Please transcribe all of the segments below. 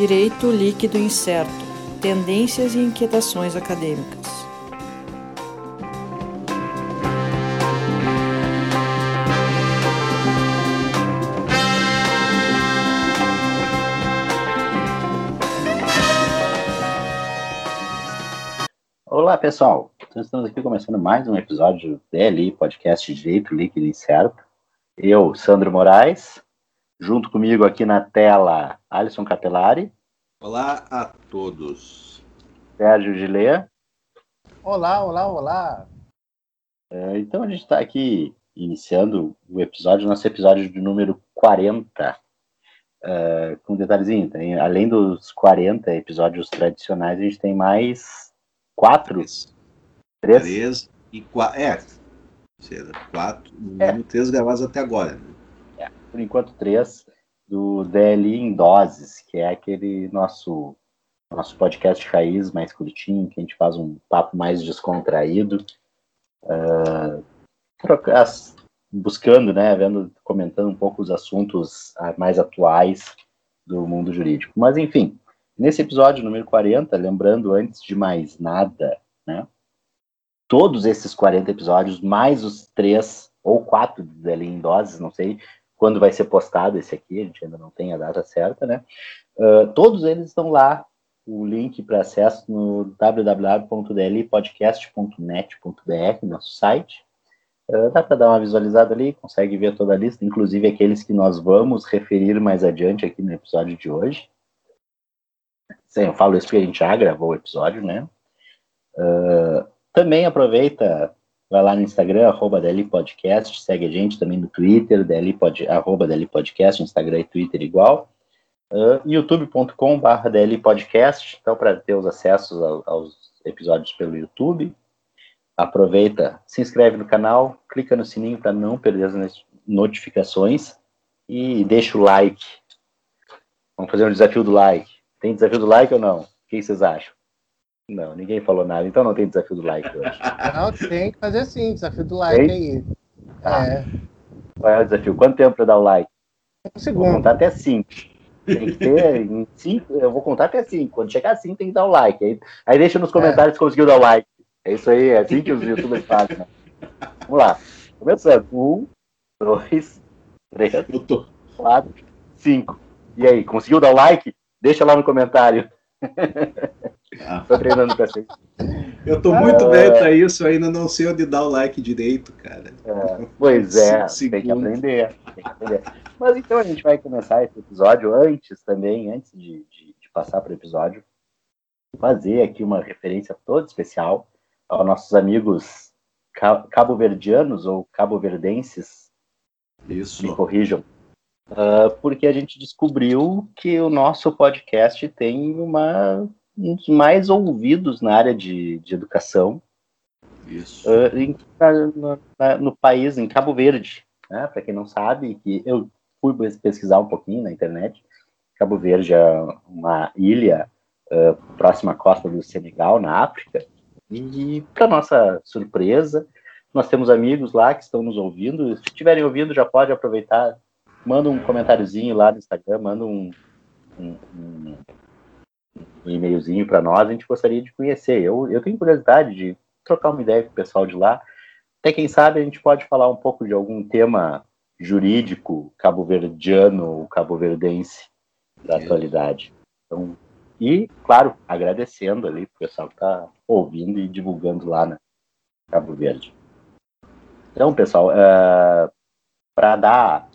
Direito líquido incerto. Tendências e inquietações acadêmicas. Olá, pessoal. Então, estamos aqui começando mais um episódio do DLI, podcast Direito Líquido Incerto. Eu, Sandro Moraes, junto comigo aqui na tela, Alisson Capelari. Olá a todos. Sérgio Gilea. Olá, olá, olá. É, então a gente está aqui iniciando o episódio, nosso episódio de número 40. É, com um detalhezinho, tem, além dos 40 episódios tradicionais, a gente tem mais quatro. Três. Três, três e quatro. É, seja, quatro, é. três gravados até agora. Né? Por enquanto, três do DLI em doses, que é aquele nosso nosso podcast raiz mais curtinho, que a gente faz um papo mais descontraído, uh, buscando, né, vendo, comentando um pouco os assuntos mais atuais do mundo jurídico. Mas, enfim, nesse episódio número 40, lembrando antes de mais nada, né, todos esses 40 episódios, mais os três ou quatro ali em doses, não sei quando vai ser postado esse aqui, a gente ainda não tem a data certa, né? Uh, todos eles estão lá, o link para acesso no www.dlpodcast.net.br, nosso site. Uh, dá para dar uma visualizada ali, consegue ver toda a lista, inclusive aqueles que nós vamos referir mais adiante aqui no episódio de hoje. Sim, eu falo isso porque a gente já gravou o episódio, né? Uh, também aproveita, vai lá no Instagram, arroba DL Podcast, segue a gente também no Twitter, DL Pod, arroba DL Podcast, Instagram e Twitter igual. Uh, youtube.com.br DL Podcast, então para ter os acessos ao, aos episódios pelo YouTube. Aproveita, se inscreve no canal, clica no sininho para não perder as notificações e deixa o like. Vamos fazer um desafio do like. Tem desafio do like ou não? O que vocês acham? Não, ninguém falou nada, então não tem desafio do like hoje. Não, tem que fazer sim, desafio do like tem? aí. Tá. É. Qual é o desafio? Quanto tempo para dar o like? Um segundo. Vou contar até cinco. Tem que ter em cinco, eu vou contar até cinco. Quando chegar a cinco, tem que dar o like. Aí, aí deixa nos comentários é. se conseguiu dar o like. É isso aí, é assim que os youtubers fazem. Né? Vamos lá. Começando. Um, dois, três, quatro, cinco. E aí, conseguiu dar o like? Deixa lá no comentário. Tô treinando pra sempre. Eu tô muito ah, velho pra isso, ainda não sei onde dar o like direito, cara. É, pois é, tem que, aprender, tem que aprender. Mas então a gente vai começar esse episódio antes também, antes de, de, de passar para o episódio, fazer aqui uma referência toda especial aos nossos amigos cabo-verdianos ou cabo-verdenses. Isso. Me corrijam. Uh, porque a gente descobriu que o nosso podcast tem uma um dos mais ouvidos na área de, de educação. Isso. Uh, em, na, na, no país, em Cabo Verde. Né? Para quem não sabe, que eu fui pesquisar um pouquinho na internet. Cabo Verde é uma ilha uh, próxima à costa do Senegal, na África. E, para nossa surpresa, nós temos amigos lá que estão nos ouvindo. Se estiverem ouvindo, já pode aproveitar. Manda um comentáriozinho lá no Instagram, manda um, um, um um e-mailzinho para nós, a gente gostaria de conhecer. Eu, eu tenho curiosidade de trocar uma ideia com o pessoal de lá. Até quem sabe a gente pode falar um pouco de algum tema jurídico cabo-verdiano, cabo-verdense da atualidade. Então, e, claro, agradecendo ali o pessoal que está ouvindo e divulgando lá na Cabo Verde. Então, pessoal, uh, é, para dar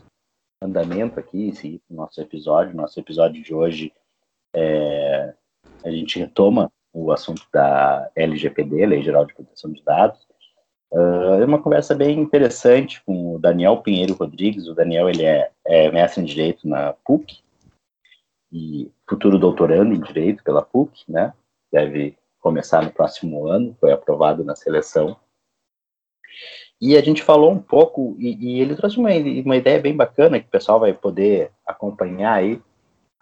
andamento aqui, seguir o nosso episódio, nosso episódio de hoje é, a gente retoma o assunto da LGPD, Lei Geral de Proteção de Dados. Uh, é uma conversa bem interessante com o Daniel Pinheiro Rodrigues. O Daniel ele é, é mestre em Direito na PUC e futuro doutorando em Direito pela PUC, né? Deve começar no próximo ano, foi aprovado na seleção. E a gente falou um pouco, e, e ele trouxe uma, uma ideia bem bacana que o pessoal vai poder acompanhar aí,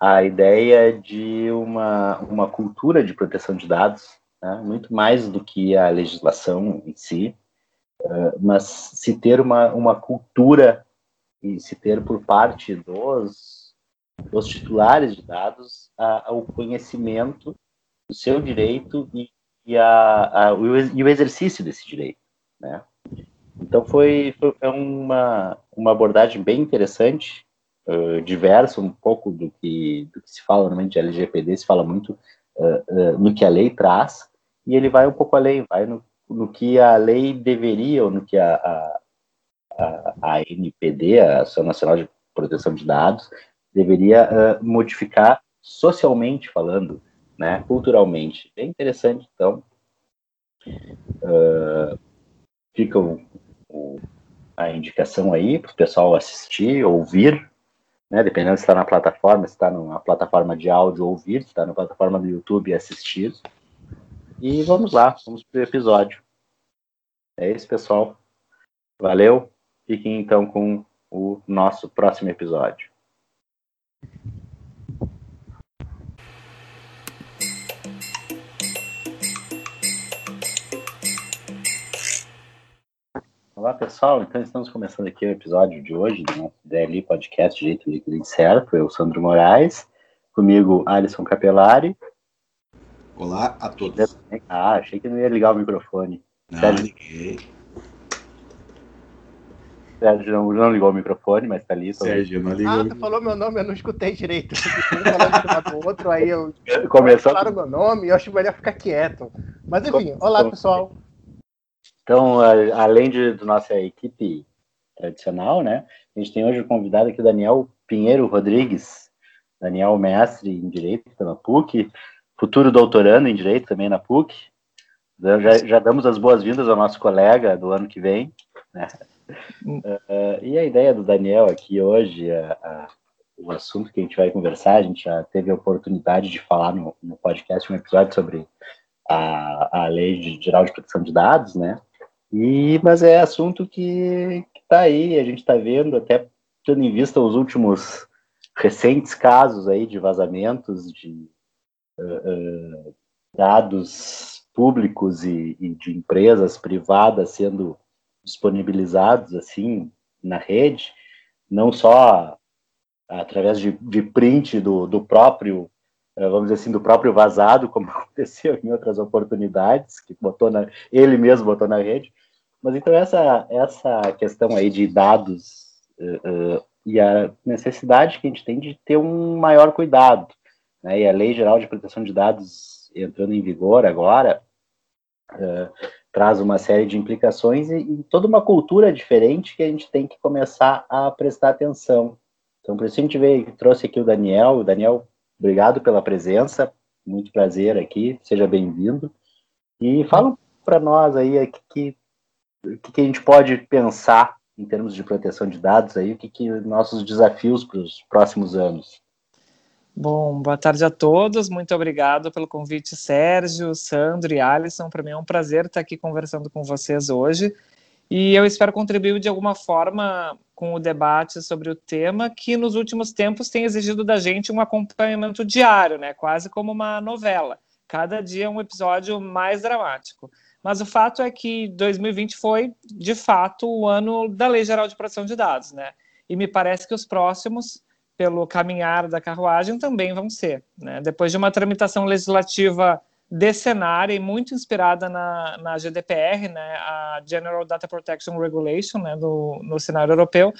a ideia de uma, uma cultura de proteção de dados, né? muito mais do que a legislação em si, uh, mas se ter uma, uma cultura e se ter por parte dos, os titulares de dados ao conhecimento do seu direito e, e, a, a, o, e o exercício desse direito, né? Então foi, foi é uma, uma abordagem bem interessante, uh, diversa um pouco do que, do que se fala normalmente de LGPD, se fala muito uh, uh, no que a lei traz, e ele vai um pouco além, vai no, no que a lei deveria, ou no que a, a, a, a NPD, a Ação Nacional de Proteção de Dados, deveria modificar socialmente falando, né, culturalmente. Bem interessante, então. Fica o, o, a indicação aí para o pessoal assistir, ouvir, né, dependendo se está na plataforma, se está numa plataforma de áudio, ouvir, se está na plataforma do YouTube, assistir. E vamos lá, vamos para o episódio. É isso, pessoal. Valeu. Fiquem então com o nosso próximo episódio. Olá, pessoal. Então, estamos começando aqui o episódio de hoje do nosso DLI Podcast Jeito Líquido e Certo. Eu, Sandro Moraes. Comigo, Alisson Capelari. Olá a todos. Ah, achei que não ia ligar o microfone. Não, Sérgio... liguei. Sérgio não, não, ligou o microfone, mas tá ali. Sérgio, não ligou. Ah, tu falou meu nome, eu não escutei direito. um outro, aí eu. Começou. Falaram meu nome e eu acho melhor ficar quieto. Mas enfim, olá, pessoal. Então, além de, nossa equipe tradicional, né, a gente tem hoje o convidado aqui o Daniel Pinheiro Rodrigues, Daniel mestre em Direito pela PUC, futuro doutorando em Direito também na PUC. Já, já damos as boas-vindas ao nosso colega do ano que vem. Né? Uh, e a ideia do Daniel aqui hoje, o assunto que a gente vai conversar, a gente já teve a oportunidade de falar no, no podcast um episódio sobre a, a Lei Geral de Proteção de Dados, né? E, mas é assunto que está aí, a gente está vendo, até tendo em vista os últimos recentes casos aí de vazamentos de uh, uh, dados públicos e, e, de empresas privadas sendo disponibilizados assim na rede, não só através de, de print do, do próprio eh, vamos dizer assim, do próprio vazado, como aconteceu em outras oportunidades, que botou na, ele mesmo botou na rede, mas então essa, essa questão aí de dados uh, uh, e a necessidade que a gente tem de ter um maior cuidado, né? E a Lei Geral de Proteção de Dados entrando em vigor agora uh, traz uma série de implicações e, e, toda uma cultura diferente que a gente tem que começar a prestar atenção. Então por isso a gente veio, trouxe aqui o Daniel. O Daniel, obrigado pela presença, muito prazer aqui, seja bem-vindo. E fala para nós aí que o que, que, a gente pode pensar em termos de proteção de dados aí, o que, que nossos desafios para os próximos anos? Bom, boa tarde a todos, muito obrigado pelo convite, Sérgio, Sandro e Alisson. Para mim é um prazer estar aqui conversando com vocês hoje e eu espero contribuir de alguma forma com o debate sobre o tema que nos últimos tempos tem exigido da gente um acompanhamento diário, né? quase como uma novela. Cada dia um episódio mais dramático. Mas o fato é que 2020 foi, de fato, o ano da Lei Geral de Proteção de Dados, né? E me parece que os próximos, pelo caminhar da carruagem, também vão ser. Né? Depois de uma tramitação legislativa decenária e muito inspirada na, na GDPR, né, a General Data Protection Regulation, né, do, no cenário europeu,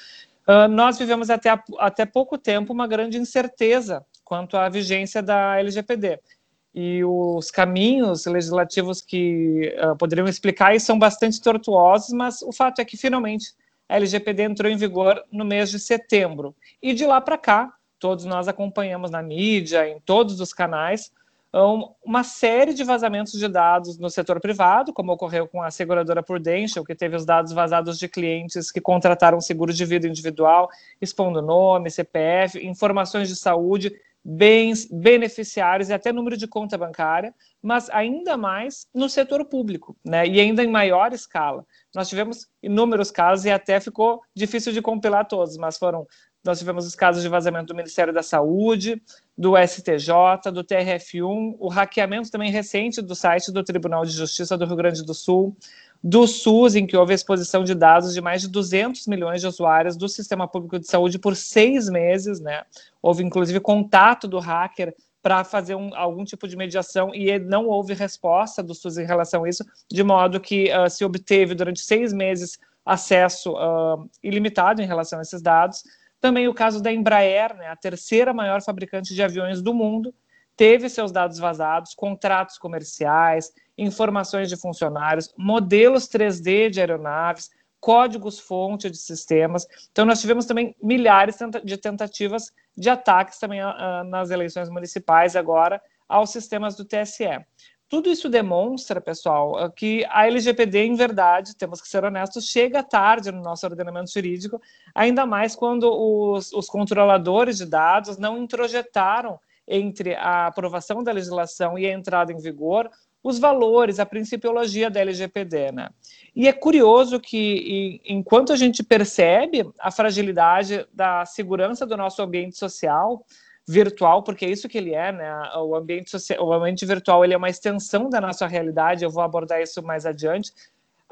uh, nós vivemos até, até pouco tempo uma grande incerteza quanto à vigência da LGPD e os caminhos legislativos que uh, poderiam explicar isso são bastante tortuosos, mas o fato é que finalmente a LGPD entrou em vigor no mês de setembro. E de lá para cá, todos nós acompanhamos na mídia, em todos os canais, um, uma série de vazamentos de dados no setor privado, como ocorreu com a seguradora Prudential, que teve os dados vazados de clientes que contrataram seguro de vida individual, expondo nome, CPF, informações de saúde bens, beneficiários e até número de conta bancária, mas ainda mais no setor público, né? E ainda em maior escala. Nós tivemos inúmeros casos e até ficou difícil de compilar todos, mas foram nós tivemos os casos de vazamento do Ministério da Saúde, do STJ, do TRF1, o hackeamento também recente do site do Tribunal de Justiça do Rio Grande do Sul, do SUS, em que houve exposição de dados de mais de 200 milhões de usuários do Sistema Público de Saúde por seis meses, né? Houve, inclusive, contato do hacker para fazer um, algum tipo de mediação e não houve resposta do SUS em relação a isso, de modo que uh, se obteve durante seis meses acesso uh, ilimitado em relação a esses dados. Também o caso da Embraer, né, a terceira maior fabricante de aviões do mundo, teve seus dados vazados, contratos comerciais, informações de funcionários, modelos 3D de aeronaves, códigos-fonte de sistemas. Então, nós tivemos também milhares de tentativas de ataques também uh, nas eleições municipais agora aos sistemas do TSE. Tudo isso demonstra, pessoal, que a LGPD, em verdade, temos que ser honestos, chega tarde no nosso ordenamento jurídico, ainda mais quando os, os controladores de dados não introjetaram entre a aprovação da legislação e a entrada em vigor os valores, a principiologia da LGPD, né? E é curioso que, enquanto a gente percebe a fragilidade da segurança do nosso ambiente social virtual, porque é isso que ele é, né? O ambiente social, o ambiente virtual ele é uma extensão da nossa realidade. Eu vou abordar isso mais adiante.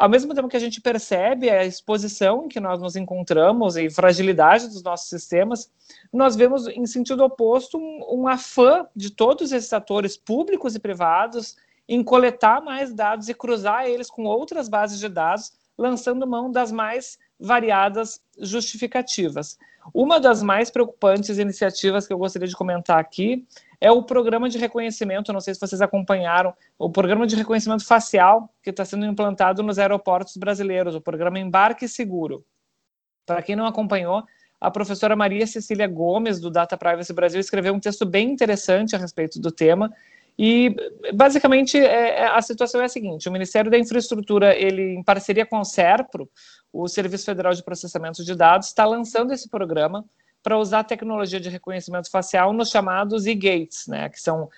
Ao mesmo tempo que a gente percebe a exposição em que nós nos encontramos e fragilidade dos nossos sistemas, nós vemos em sentido oposto um, um afã de todos esses atores públicos e privados em coletar mais dados e cruzar eles com outras bases de dados, lançando mão das mais variadas justificativas. Uma das mais preocupantes iniciativas que eu gostaria de comentar aqui é o programa de reconhecimento, não sei se vocês acompanharam, o programa de reconhecimento facial que está sendo implantado nos aeroportos brasileiros, o programa Embarque Seguro. Para quem não acompanhou, a professora Maria Cecília Gomes, do Data Privacy Brasil, escreveu um texto bem interessante a respeito do tema, e basicamente é, é, a situação é a seguinte: o Ministério da Infraestrutura, ele em parceria com o SERPRO, o Serviço Federal de Processamento de Dados, está lançando esse programa para usar a tecnologia de reconhecimento facial nos chamados e-gates, né, que são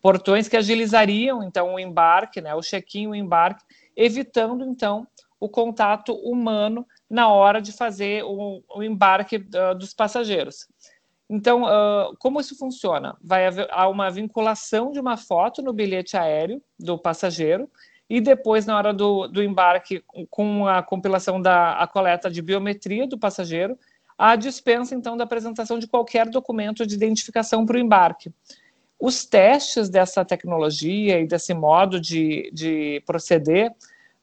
portões que agilizariam então o embarque, né, o check-in, o embarque, evitando então o contato humano na hora de fazer o, o embarque uh, dos passageiros. Então, uh, como isso funciona? Vai haver uma vinculação de uma foto no bilhete aéreo do passageiro e depois, na hora do, do embarque, com a compilação da a coleta de biometria do passageiro, a dispensa, então, da apresentação de qualquer documento de identificação para o embarque. Os testes dessa tecnologia e desse modo de, de proceder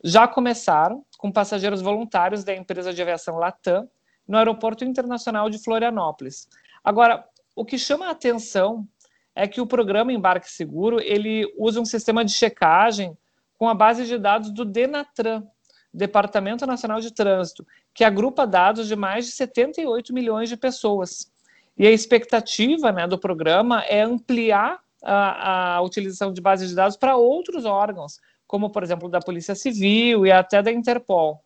já começaram com passageiros voluntários da empresa de aviação Latam no Aeroporto Internacional de Florianópolis. Agora, o que chama a atenção é que o programa Embarque Seguro ele usa um sistema de checagem com a base de dados do Denatran, Departamento Nacional de Trânsito, que agrupa dados de mais de 78 milhões de pessoas. E a expectativa né, do programa é ampliar a, a utilização de bases de dados para outros órgãos, como, por exemplo, da Polícia Civil e até da Interpol.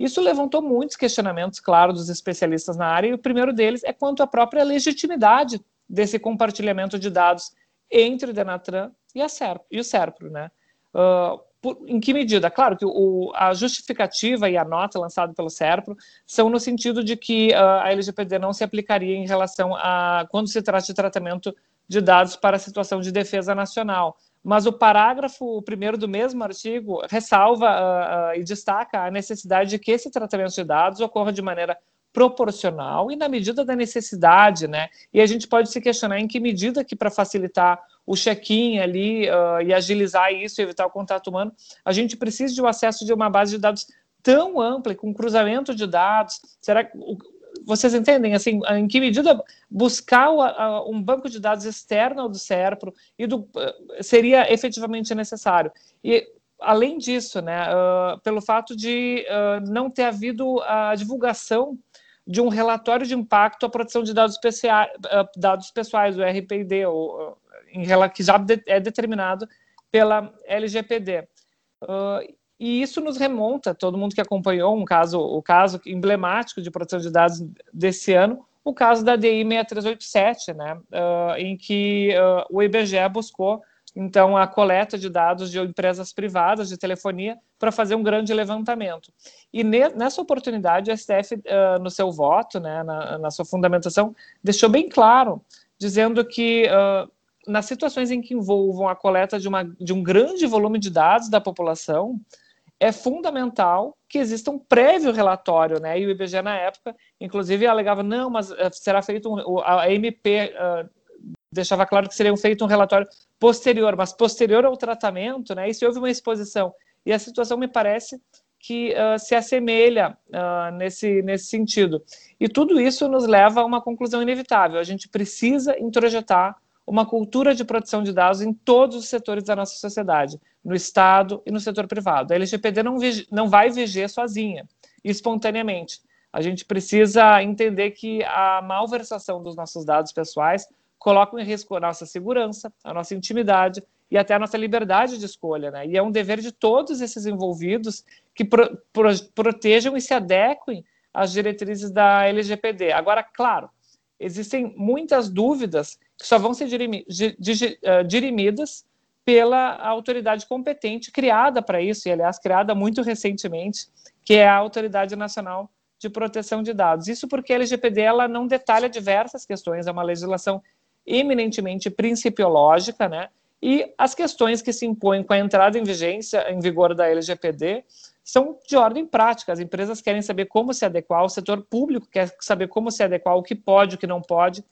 Isso levantou muitos questionamentos, claro, dos especialistas na área, e o primeiro deles é quanto à própria legitimidade desse compartilhamento de dados entre o Denatran e, a Serp, e o SERPRO, né? Uh, por, em que medida? Claro que o, a justificativa e a nota lançada pelo SERPRO são no sentido de que uh, a LGPD não se aplicaria em relação a quando se trata de tratamento de dados para a situação de defesa nacional mas o parágrafo primeiro do mesmo artigo ressalva uh, uh, e destaca a necessidade de que esse tratamento de dados ocorra de maneira proporcional e na medida da necessidade, né? E a gente pode se questionar em que medida que para facilitar o check-in ali uh, e agilizar isso, evitar o contato humano, a gente precisa de um acesso de uma base de dados tão ampla, com cruzamento de dados. Será que vocês entendem assim em que medida buscar um banco de dados externo ao do SERPRO e do, eh, seria efetivamente necessário? E além disso né uh, pelo fato de uh, não ter havido a divulgação de um relatório de impacto à proteção de dados, uh, dados pessoais o RPD ou, em, que já é determinado pela LGPD e isso nos remonta, todo mundo que acompanhou um caso, o caso emblemático de proteção de dados desse ano, o caso da DI 6387, né, uh, em que uh, o IBGE buscou então a coleta de dados de empresas privadas de telefonia para fazer um grande levantamento. E ne, nessa oportunidade, o STF, uh, no seu voto, né, na, na sua fundamentação, deixou bem claro dizendo que nas situações em que envolvam a coleta de, uma, de um grande volume de dados da população, é fundamental que exista um prévio relatório, né? E o IBGE na época, inclusive, alegava não, mas eh, será feito um, a MP uh, deixava claro que seria feito um relatório posterior, mas posterior ao tratamento, né? E se houve uma exposição e a situação me parece que uh, se assemelha uh, nesse nesse sentido. E tudo isso nos leva a uma conclusão inevitável. A gente precisa introjetar uma cultura de proteção de dados em todos os setores da nossa sociedade, no Estado e no setor privado. A LGPD não, não vai viger sozinha, espontaneamente. A gente precisa entender que a malversação dos nossos dados pessoais coloca em risco a nossa segurança, a nossa intimidade e até a nossa liberdade de escolha. Né? E é um dever de todos esses envolvidos que pro, pro, protejam e se adequem às diretrizes da LGPD. Agora, claro, existem muitas dúvidas que só vão ser dirimi, uh, dirimidas pela autoridade competente criada para isso, e aliás, criada muito recentemente, que é a Autoridade Nacional de Proteção de Dados. Isso porque a LGPD ela não detalha diversas questões, é uma legislação eminentemente principiológica, né? E as questões que se impõem com a entrada em vigência, em vigor da LGPD, são de ordem prática. As empresas querem saber como se adequar, o setor público quer saber como se adequar, o que pode, o que não pode.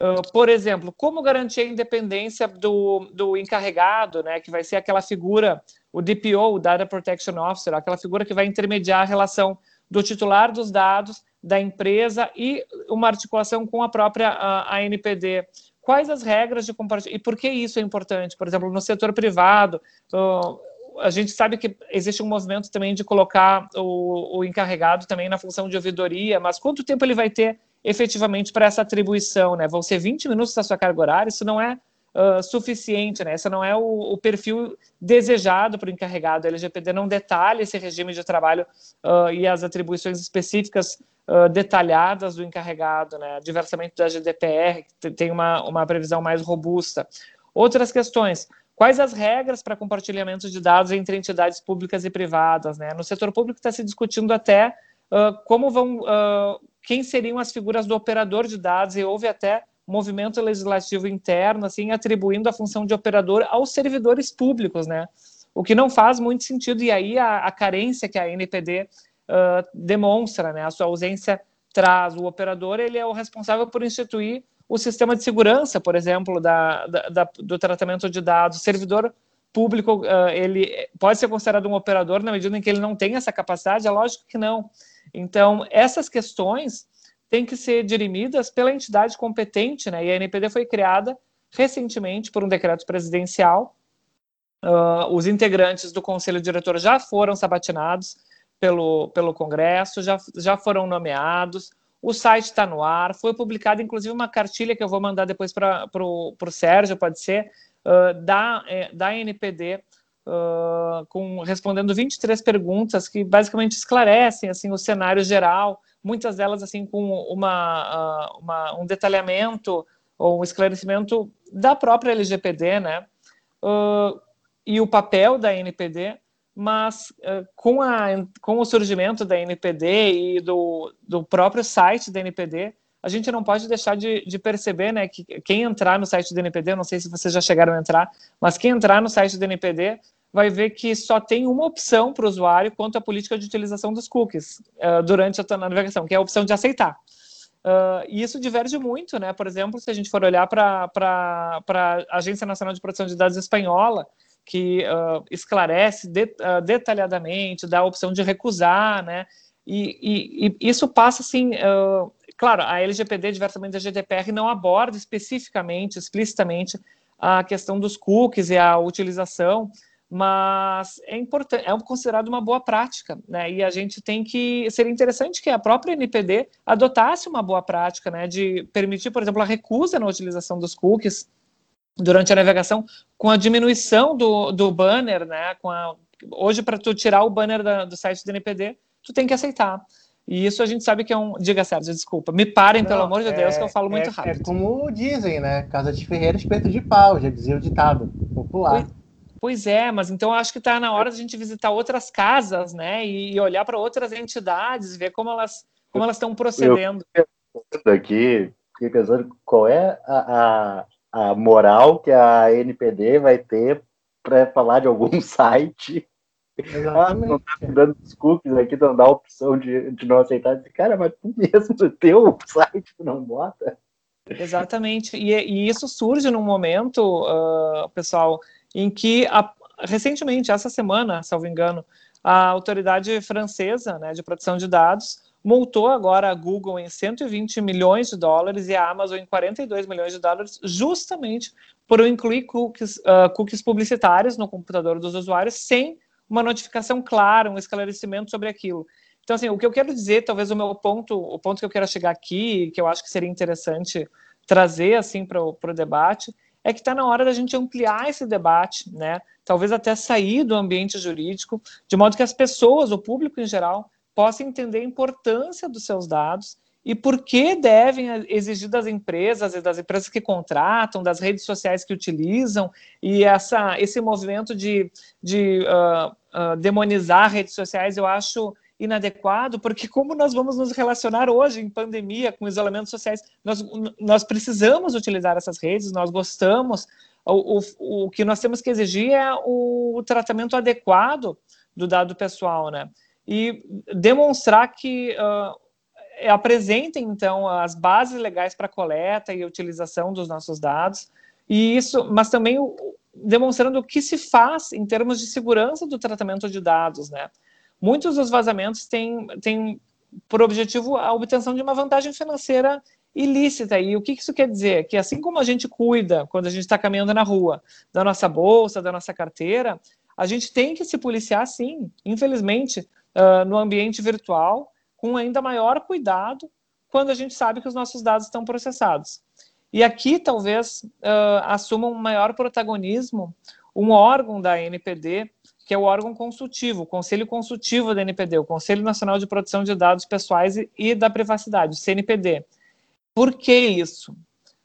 Uh, por exemplo, como garantir a independência do, do encarregado, né, que vai ser aquela figura, o DPO, o Data Protection Officer, aquela figura que vai intermediar a relação do titular dos dados, da empresa e uma articulação com a própria a, a NPD. Quais as regras de compartilhamento? E por que isso é importante? Por exemplo, no setor privado, uh, a gente sabe que existe um movimento também de colocar o, o, encarregado também na função de ouvidoria, mas quanto tempo ele vai ter efetivamente para essa atribuição, né? Vão ser 20 minutos da sua carga horária, isso não é uh, suficiente, né? Esse não é o, o perfil desejado para o encarregado. A LGPD não detalha esse regime de trabalho uh, e as atribuições específicas uh, detalhadas do encarregado, né? Diversamente da GDPR, que tem uma, uma previsão mais robusta. Outras questões, Quais as regras para compartilhamento de dados entre entidades públicas e privadas? Né? No setor público está se discutindo até uh, como vão, uh, quem seriam as figuras do operador de dados e houve até movimento legislativo interno, assim, atribuindo a função de operador aos servidores públicos, né? O que não faz muito sentido e aí a, a carência que a NPD uh, demonstra, né? A sua ausência traz o operador, ele é o responsável por instituir o sistema de segurança, por exemplo, da, da, da do tratamento de dados. O servidor público, uh, ele pode ser considerado um operador na medida em que ele não tem essa capacidade? É lógico que não. Então, essas questões têm que ser dirimidas pela entidade competente, né? E a NPD foi criada recentemente por um decreto presidencial. Uh, os integrantes do conselho diretor já foram sabatinados pelo, pelo Congresso, já, já foram nomeados. O site está no ar, foi publicada inclusive uma cartilha que eu vou mandar depois para o Sérgio, pode ser, uh, da, é, da NPD, uh, com, respondendo 23 perguntas que basicamente esclarecem assim, o cenário geral, muitas delas assim com uma, uh, uma um detalhamento ou um esclarecimento da própria LGPD, né? e o papel da NPD mas uh, com, a, com o surgimento da NPD e do, do próprio site da NPD, a gente não pode deixar de, de, perceber né, que quem entrar no site do NPD, não sei se vocês já chegaram a entrar, mas quem entrar no site do NPD vai ver que só tem uma opção para o usuário quanto à política de utilização dos cookies uh, durante a navegação, que é a opção de aceitar. Uh, e isso diverge muito, né? Por exemplo, se a gente for olhar para a Agência Nacional de Proteção de Dados Espanhola, que uh, esclarece de, uh, detalhadamente, dá a opção de recusar, né? E, e, e isso passa assim, claro, a LGPD, diversamente da GDPR, não aborda especificamente, explicitamente, a questão dos cookies e a utilização, mas é importante, é considerado uma boa prática, né? E a gente tem que seria interessante que a própria NPD adotasse uma boa prática, né? De permitir, por exemplo, a recusa na utilização dos cookies durante a navegação, com a diminuição do, do banner, né? Com a, hoje, para tu tirar o banner da, do site do NPD, tu tem que aceitar. E isso a gente sabe que é um. Diga, Sérgio, desculpa. Me parem, Não, pelo amor de é, Deus, que eu falo muito é, rápido. É como dizem, né? Casa de Ferreira, espeto de pau, já dizia o ditado popular. Pois é, mas então acho que está na hora de a gente visitar outras casas, né? E, e olhar para outras entidades, ver como elas como elas estão procedendo. Eu, aqui fiquei pensando qual é a, a, a moral que a NPD vai ter para falar de algum site. Exatamente. Ah, não tá dando os cookies aqui, não dá a opção de, de não aceitar. Cara, mas tu mesmo, o teu site, tu não bota. Exatamente. E, e isso surge num momento, uh, pessoal, em que a, recentemente, essa semana, salvo engano, a autoridade francesa né, de proteção de dados multou agora a Google em 120 milhões de dólares e a Amazon em 42 milhões de dólares, justamente por incluir cookies, uh, cookies publicitários no computador dos usuários sem uma notificação clara, um esclarecimento sobre aquilo. Então, assim, o que eu quero dizer, talvez o meu ponto, o ponto que eu quero chegar aqui, que eu acho que seria interessante trazer assim para o debate, é que está na hora da gente ampliar esse debate, né? Talvez até sair do ambiente jurídico, de modo que as pessoas, o público em geral, possam entender a importância dos seus dados e por que devem exigir das empresas e das empresas que contratam, das redes sociais que utilizam, e essa, esse movimento de, de uh, uh, demonizar redes sociais, eu acho inadequado, porque como nós vamos nos relacionar hoje em pandemia, com isolamento sociais, nós, nós precisamos utilizar essas redes, nós gostamos, o, o, o que nós temos que exigir é o, o tratamento adequado do dado pessoal, né? E demonstrar que uh, apresentem, então, as bases legais para coleta e utilização dos nossos dados, e isso, mas também demonstrando o que se faz em termos de segurança do tratamento de dados, né? Muitos dos vazamentos têm, têm por objetivo a obtenção de uma vantagem financeira ilícita. E o que isso quer dizer? Que assim como a gente cuida, quando a gente está caminhando na rua, da nossa bolsa, da nossa carteira, a gente tem que se policiar, sim, infelizmente, uh, no ambiente virtual, com ainda maior cuidado, quando a gente sabe que os nossos dados estão processados. E aqui, talvez, uh, assuma um maior protagonismo um órgão da NPD que é o órgão consultivo, o Conselho Consultivo da NPD, o Conselho Nacional de Proteção de Dados Pessoais e da Privacidade, o CNPD. Por que isso?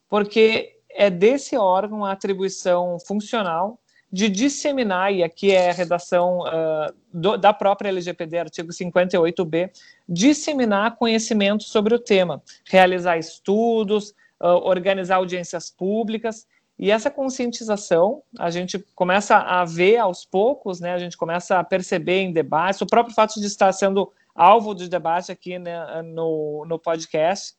Porque é desse órgão a atribuição funcional de disseminar, e aqui é a redação uh, do, da própria LGPD, artigo 58b, disseminar conhecimento sobre o tema, realizar estudos, uh, organizar audiências públicas e essa conscientização, a gente começa a ver aos poucos, né, a gente começa a perceber em debates, o próprio fato de estar sendo alvo de debate aqui né, no, no podcast,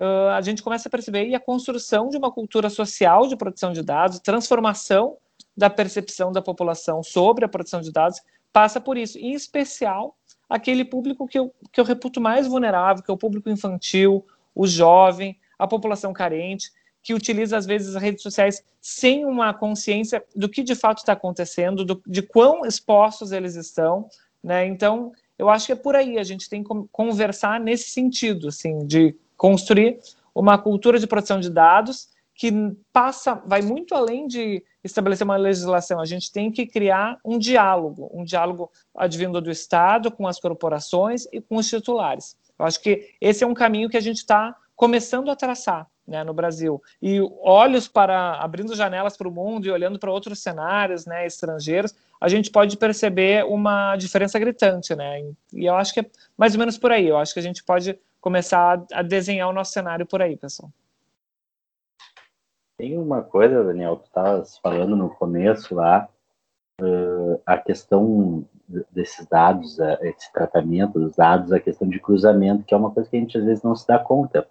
uh, a gente começa a perceber e a construção de uma cultura social de proteção de dados, transformação da percepção da população sobre a proteção de dados, passa por isso, em especial aquele público que eu, que eu reputo mais vulnerável, que é o público infantil, o jovem, a população carente, que utiliza, às vezes, as redes sociais sem uma consciência do que de fato está acontecendo, do, de quão expostos eles estão, né? Então, eu acho que é por aí, a gente tem que conversar nesse sentido, assim, de construir uma cultura de proteção de dados que passa, vai muito além de estabelecer uma legislação, a gente tem que criar um diálogo, um diálogo advindo do Estado com as corporações e com os titulares. Eu acho que esse é um caminho que a gente está começando a traçar né, no Brasil. E olhos para, abrindo janelas para o mundo e olhando para outros cenários né, estrangeiros, a gente pode perceber uma diferença gritante, né? E eu acho que é mais ou menos por aí. Eu acho que a gente pode começar a desenhar o nosso cenário por aí, pessoal. Tem uma coisa, Daniel, tu estavas falando no começo lá, uh, a questão desses dados, uh, esse tratamento dos dados, a questão de cruzamento, que é uma coisa que a gente às vezes não se dá conta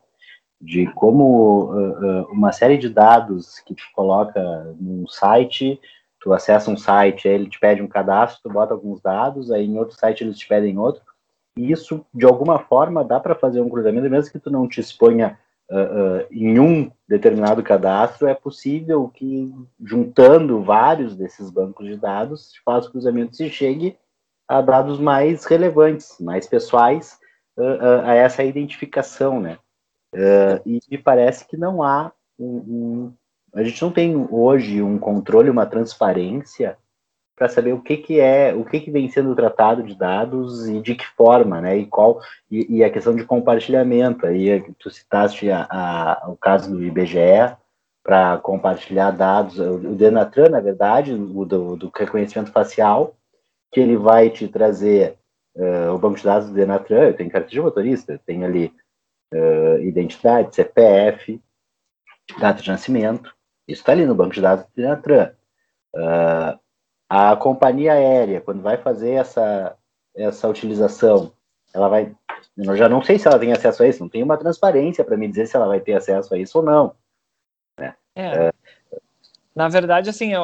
de como uh, uma série de dados que tu coloca num site, tu acessa um site, ele te pede um cadastro, tu bota alguns dados, aí em outro site eles te pedem outro, e isso, de alguma forma, dá para fazer um cruzamento, mesmo que tu não te exponha uh, uh, em um determinado cadastro, é possível que, juntando vários desses bancos de dados, se faça o cruzamento e chegue a dados mais relevantes, mais pessoais, a essa identificação, né? Uh, e me parece que não há um, um, a gente não tem hoje um controle, uma transparência para saber o que, que é, o que, que vem sendo tratado de dados e de que forma, né? E qual e, e a questão de compartilhamento. Aí tu citaste a, a, o caso do IBGE para compartilhar dados, o Denatran, na verdade, o do, do, reconhecimento facial, que ele vai te trazer uh, o banco de dados do Denatran, tenho carteira de motorista, tem ali uh, identidade, CPF, data de nascimento. Isso está ali no banco de dados do Denatran. Uh, a companhia aérea, quando vai fazer essa, essa utilização, ela vai. Eu já não sei se ela tem acesso a isso, não tem uma transparência para me dizer se ela vai ter acesso a isso ou não. Né? É. Na verdade, assim, o,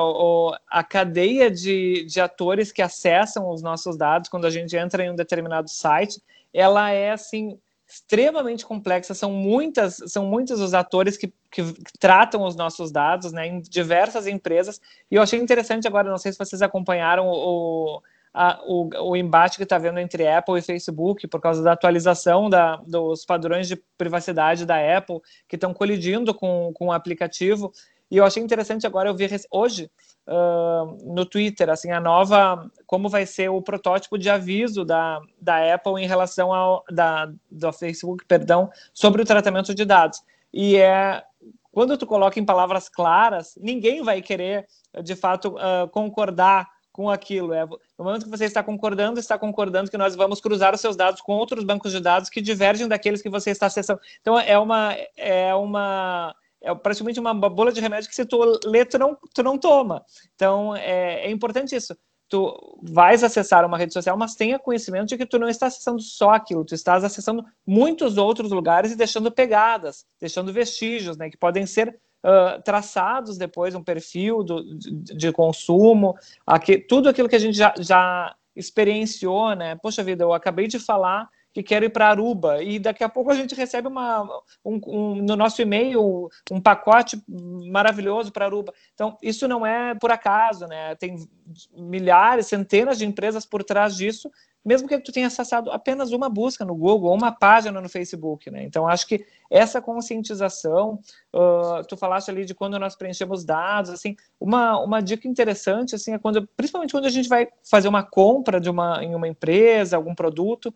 o, a cadeia de, de atores que acessam os nossos dados quando a gente entra em um determinado site, ela é assim extremamente complexa. São muitas, são muitos os atores que, que, tratam os nossos dados, né, em diversas empresas. E eu achei interessante agora, não sei se vocês acompanharam o, a, o, o, embate que está havendo entre Apple e Facebook por causa da atualização da, dos padrões de privacidade da Apple que estão colidindo com, com o aplicativo. E eu achei interessante agora eu vi hoje uh, no Twitter assim a nova como vai ser o protótipo de aviso da, da Apple em relação ao da do Facebook, perdão, sobre o tratamento de dados. E é quando tu coloca em palavras claras, ninguém vai querer de fato uh, concordar com aquilo. É, no momento que você está concordando, está concordando que nós vamos cruzar os seus dados com outros bancos de dados que divergem daqueles que você está acessando. Então é uma é uma é praticamente uma bola de remédio que se tu lê, tu não, tu não toma. Então, é, é importante isso. Tu vais acessar uma rede social, mas tenha conhecimento de que tu não está acessando só aquilo, tu estás acessando muitos outros lugares e deixando pegadas, deixando vestígios, né, que podem ser uh, traçados depois, um perfil do, de, de consumo, aqui, tudo aquilo que a gente já, já experienciou, né? Poxa vida, eu acabei de falar que quero ir para Aruba e daqui a pouco a gente recebe uma, um, um, no nosso e-mail um pacote maravilhoso para Aruba. Então isso não é por acaso, né? Tem milhares, centenas de empresas por trás disso, mesmo que tu tenha acessado apenas uma busca no Google ou uma página no Facebook, né? Então acho que essa conscientização, uh, tu falaste ali de quando nós preenchemos dados, assim, uma, uma dica interessante assim é quando, principalmente quando a gente vai fazer uma compra de uma em uma empresa, algum produto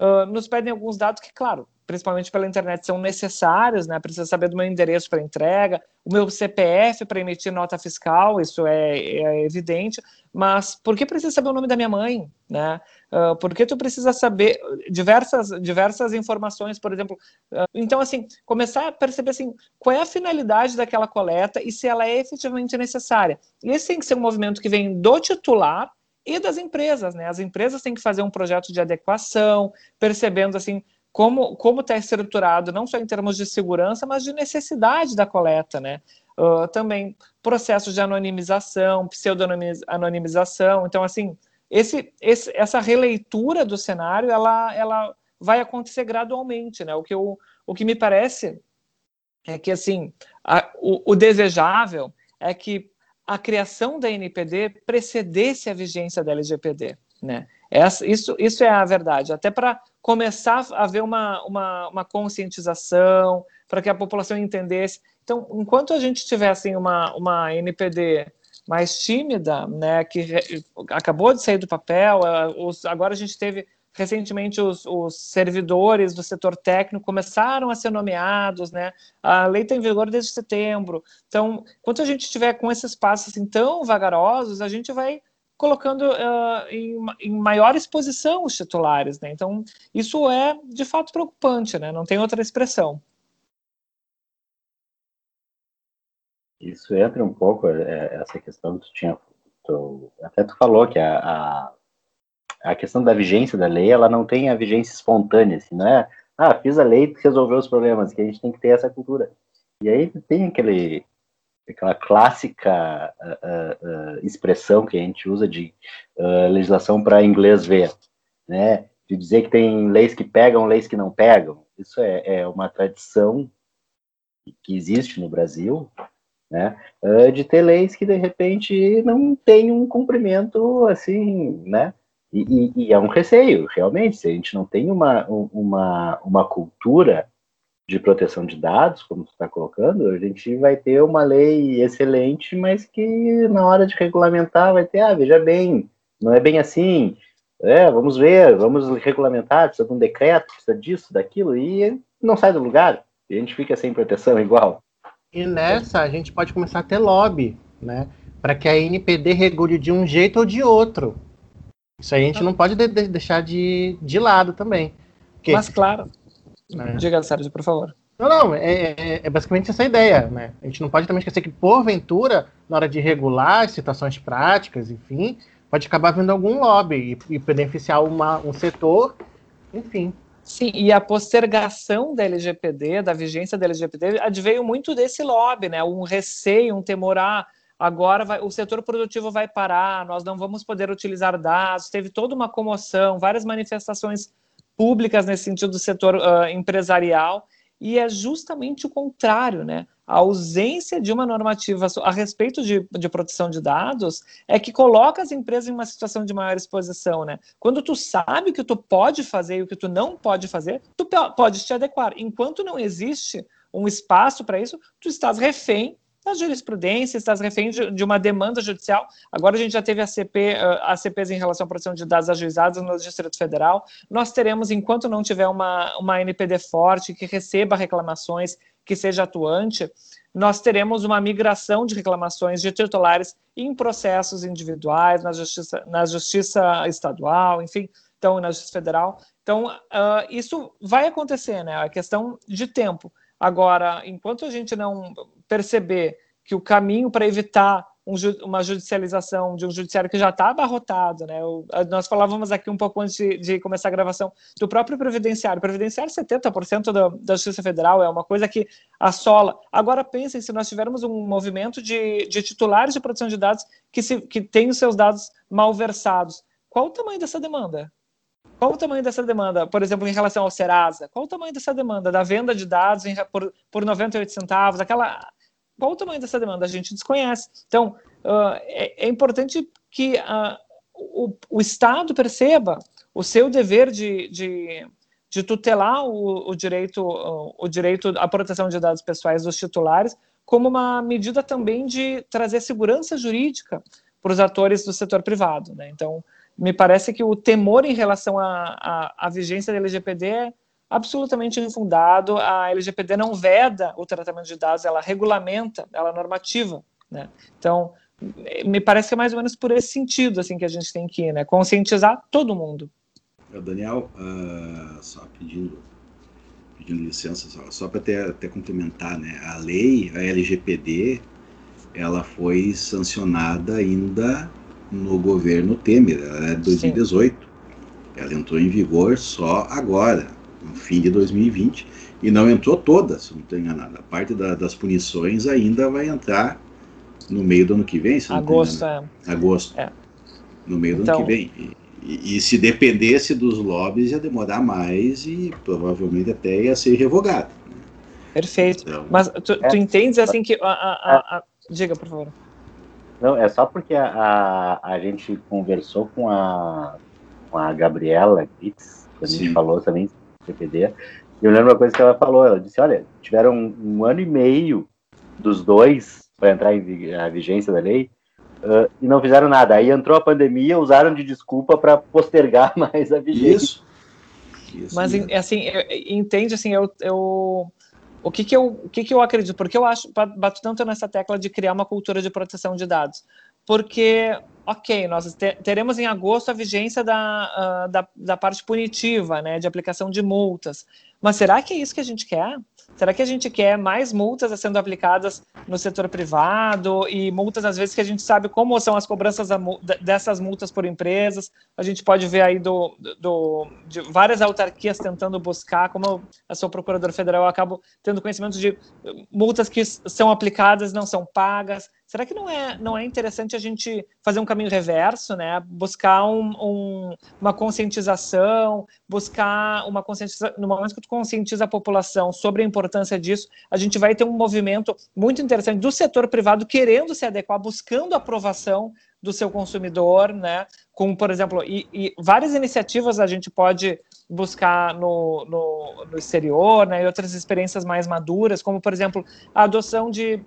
uh, nos pedem alguns dados que, claro, principalmente pela internet, são necessários, né? Precisa saber do meu endereço para entrega, o meu CPF para emitir nota fiscal, isso é, é, evidente, mas por que precisa saber o nome da minha mãe, né? Uh, por que tu precisa saber diversas, diversas informações, por exemplo? Uh, então, assim, começar a perceber, assim, qual é a finalidade daquela coleta e se ela é efetivamente necessária. E esse tem que ser um movimento que vem do titular, e das empresas, né? As empresas têm que fazer um projeto de adequação, percebendo assim como como está estruturado, não só em termos de segurança, mas de necessidade da coleta, né? Uh, também processos de anonimização, pseudo-anonimização. Então, assim, esse, esse, essa releitura do cenário, ela, ela vai acontecer gradualmente, né? O que, eu, o que me parece é que, assim, a, o, o desejável é que a criação da NPD precedesse a vigência da LGPD. Né? Essa, isso, isso é a verdade, até para começar a haver uma, uma, uma conscientização, para que a população entendesse. Então, enquanto a gente tivesse uma, uma NPD mais tímida, né, que acabou de sair do papel, agora a gente teve recentemente os, os, servidores do setor técnico começaram a ser nomeados, né? A lei está em vigor desde setembro. Então, enquanto a gente estiver com esses passos assim, tão vagarosos, a gente vai colocando uh, em, em, maior exposição os titulares, né? Então, isso é de fato preocupante, né? Não tem outra expressão. Isso entra um pouco é, essa questão que tu tinha, tu, até tu falou que a, a a questão da vigência da lei, ela não tem a vigência espontânea, assim, não é, ah, fiz a lei, resolveu os problemas, que a gente tem que ter essa cultura. E aí tem aquele, aquela clássica uh, uh, expressão que a gente usa de legislação para inglês ver, né, de dizer que tem leis que pegam, leis que não pegam. Isso é, é uma tradição que existe no Brasil, né, de ter leis que de repente não tem um cumprimento assim, né, e, e, e, é um receio, realmente, se a gente não tem uma, uma, uma cultura de proteção de dados, como você está colocando, a gente vai ter uma lei excelente, mas que na hora de regulamentar vai ter, ah, veja bem, não é bem assim, é, vamos ver, vamos regulamentar, precisa de um decreto, precisa disso, daquilo, e não sai do lugar, e a gente fica sem proteção igual. E nessa a gente pode começar a ter lobby, né, para que a NPD regule de um jeito ou de outro. Isso aí a gente não pode de deixar de, de lado também. Porque... Mas claro. Né? Diga, Sérgio, por favor. Não, não, é, é, é, basicamente essa ideia, né? A gente não pode também esquecer que, porventura, na hora de regular situações práticas, enfim, pode acabar vindo algum lobby e, e beneficiar uma, um setor, enfim. Sim, e a postergação da LGPD, da vigência da LGPD, adveio muito desse lobby, né? Um receio, um temor, ah, agora vai, o setor produtivo vai parar, nós não vamos poder utilizar dados. Teve toda uma comoção, várias manifestações públicas nesse sentido do setor uh, empresarial, e é justamente o contrário, né? A ausência de uma normativa a respeito de, de proteção de dados é que coloca as empresas em uma situação de maior exposição, né? Quando tu sabe o que tu pode fazer e o que tu não pode fazer, tu pode te adequar. Enquanto não existe um espaço para isso, tu estás refém da jurisprudência, estás refém de, uma demanda judicial. Agora a gente já teve a CP, uh, a CPs em relação à proteção de dados ajuizados no Distrito Federal. Nós teremos, enquanto não tiver uma, uma NPD forte que receba reclamações, que seja atuante, nós teremos uma migração de reclamações de titulares em processos individuais, na justiça, na justiça estadual, enfim, então na justiça federal. Então, uh, isso vai acontecer, né? A questão de tempo. Agora, enquanto a gente não perceber que o caminho para evitar um, uma judicialização de um judiciário que já está abarrotado, né? O, nós falávamos aqui um pouco antes de, de, começar a gravação do próprio previdenciário. Previdenciário, 70% da, da Justiça Federal é uma coisa que assola. Agora pensem se nós tivermos um movimento de, de titulares de proteção de dados que, se, que tem os seus dados malversados. Qual o tamanho dessa demanda? Qual o tamanho dessa demanda, por exemplo, em relação ao Serasa? Qual o tamanho dessa demanda da venda de dados em, por, por 98 centavos? Aquela, qual o tamanho dessa demanda? A gente desconhece. Então, uh, é, é, importante que uh, o, o, Estado perceba o seu dever de, de, de tutelar o, o direito, uh, o direito à proteção de dados pessoais dos titulares, como uma medida também de trazer segurança jurídica para os atores do setor privado. Né? Então, me parece que o temor em relação à vigência da LGPD é absolutamente infundado. A LGPD não veda o tratamento de dados, ela regulamenta, ela normativa. Né? Então, me parece que é mais ou menos por esse sentido assim que a gente tem que ir, né? conscientizar todo mundo. Daniel, uh, só pedindo, pedindo licença, só, só para até, até complementar, né? a lei, a LGPD, ela foi sancionada ainda no governo Temer, ela é de 2018. Sim. Ela entrou em vigor só agora, no fim de 2020, e não entrou toda, se não estou enganado. A parte da, das punições ainda vai entrar no meio do ano que vem, se não Agosto, é. Agosto. É. No meio então... do ano que então- vem. E, e, e, se dependesse dos lobbies, ia demorar mais e provavelmente até ia ser revogado. Né? Perfeito. Então, Mas tu, tu é. entendes assim que. A, a, a, diga, por favor. Não, é só porque a, a, a gente conversou com a, com a Gabriela Pitts, quando Sim. a gente falou também do CPD, e eu lembro uma coisa que ela falou, ela disse, olha, tiveram um, um ano e meio dos dois para entrar em a vigência da lei, uh, e não fizeram nada. Aí entrou a pandemia, usaram de desculpa para postergar mais a vigência. Isso. Isso Mas, mesmo. assim, entende, assim, eu, eu o que, que, eu, o que, que eu acredito? Porque eu acho, bato tanto nessa tecla de criar uma cultura de proteção de dados. Porque, ok, nós teremos em agosto a vigência da, uh, da, da, parte punitiva, né, de aplicação de multas. Mas será que é isso que a gente quer? Será que a gente quer mais multas sendo aplicadas no setor privado e multas, às vezes, que a gente sabe como são as cobranças dessas multas por empresas? A gente pode ver aí do, do, de várias autarquias tentando buscar, como eu, eu sou procurador federal, eu acabo tendo conhecimento de multas que são aplicadas não são pagas. Será que não é, não é interessante a gente fazer um caminho reverso, né? Buscar um, um, uma conscientização, buscar uma conscientização. No momento que tu conscientiza a população sobre a importância disso, a gente vai ter um movimento muito interessante do setor privado querendo se adequar, buscando aprovação do seu consumidor, né? Como, por exemplo, e, e várias iniciativas a gente pode buscar no, no, no, exterior, né, e outras experiências mais maduras, como, por exemplo, a adoção de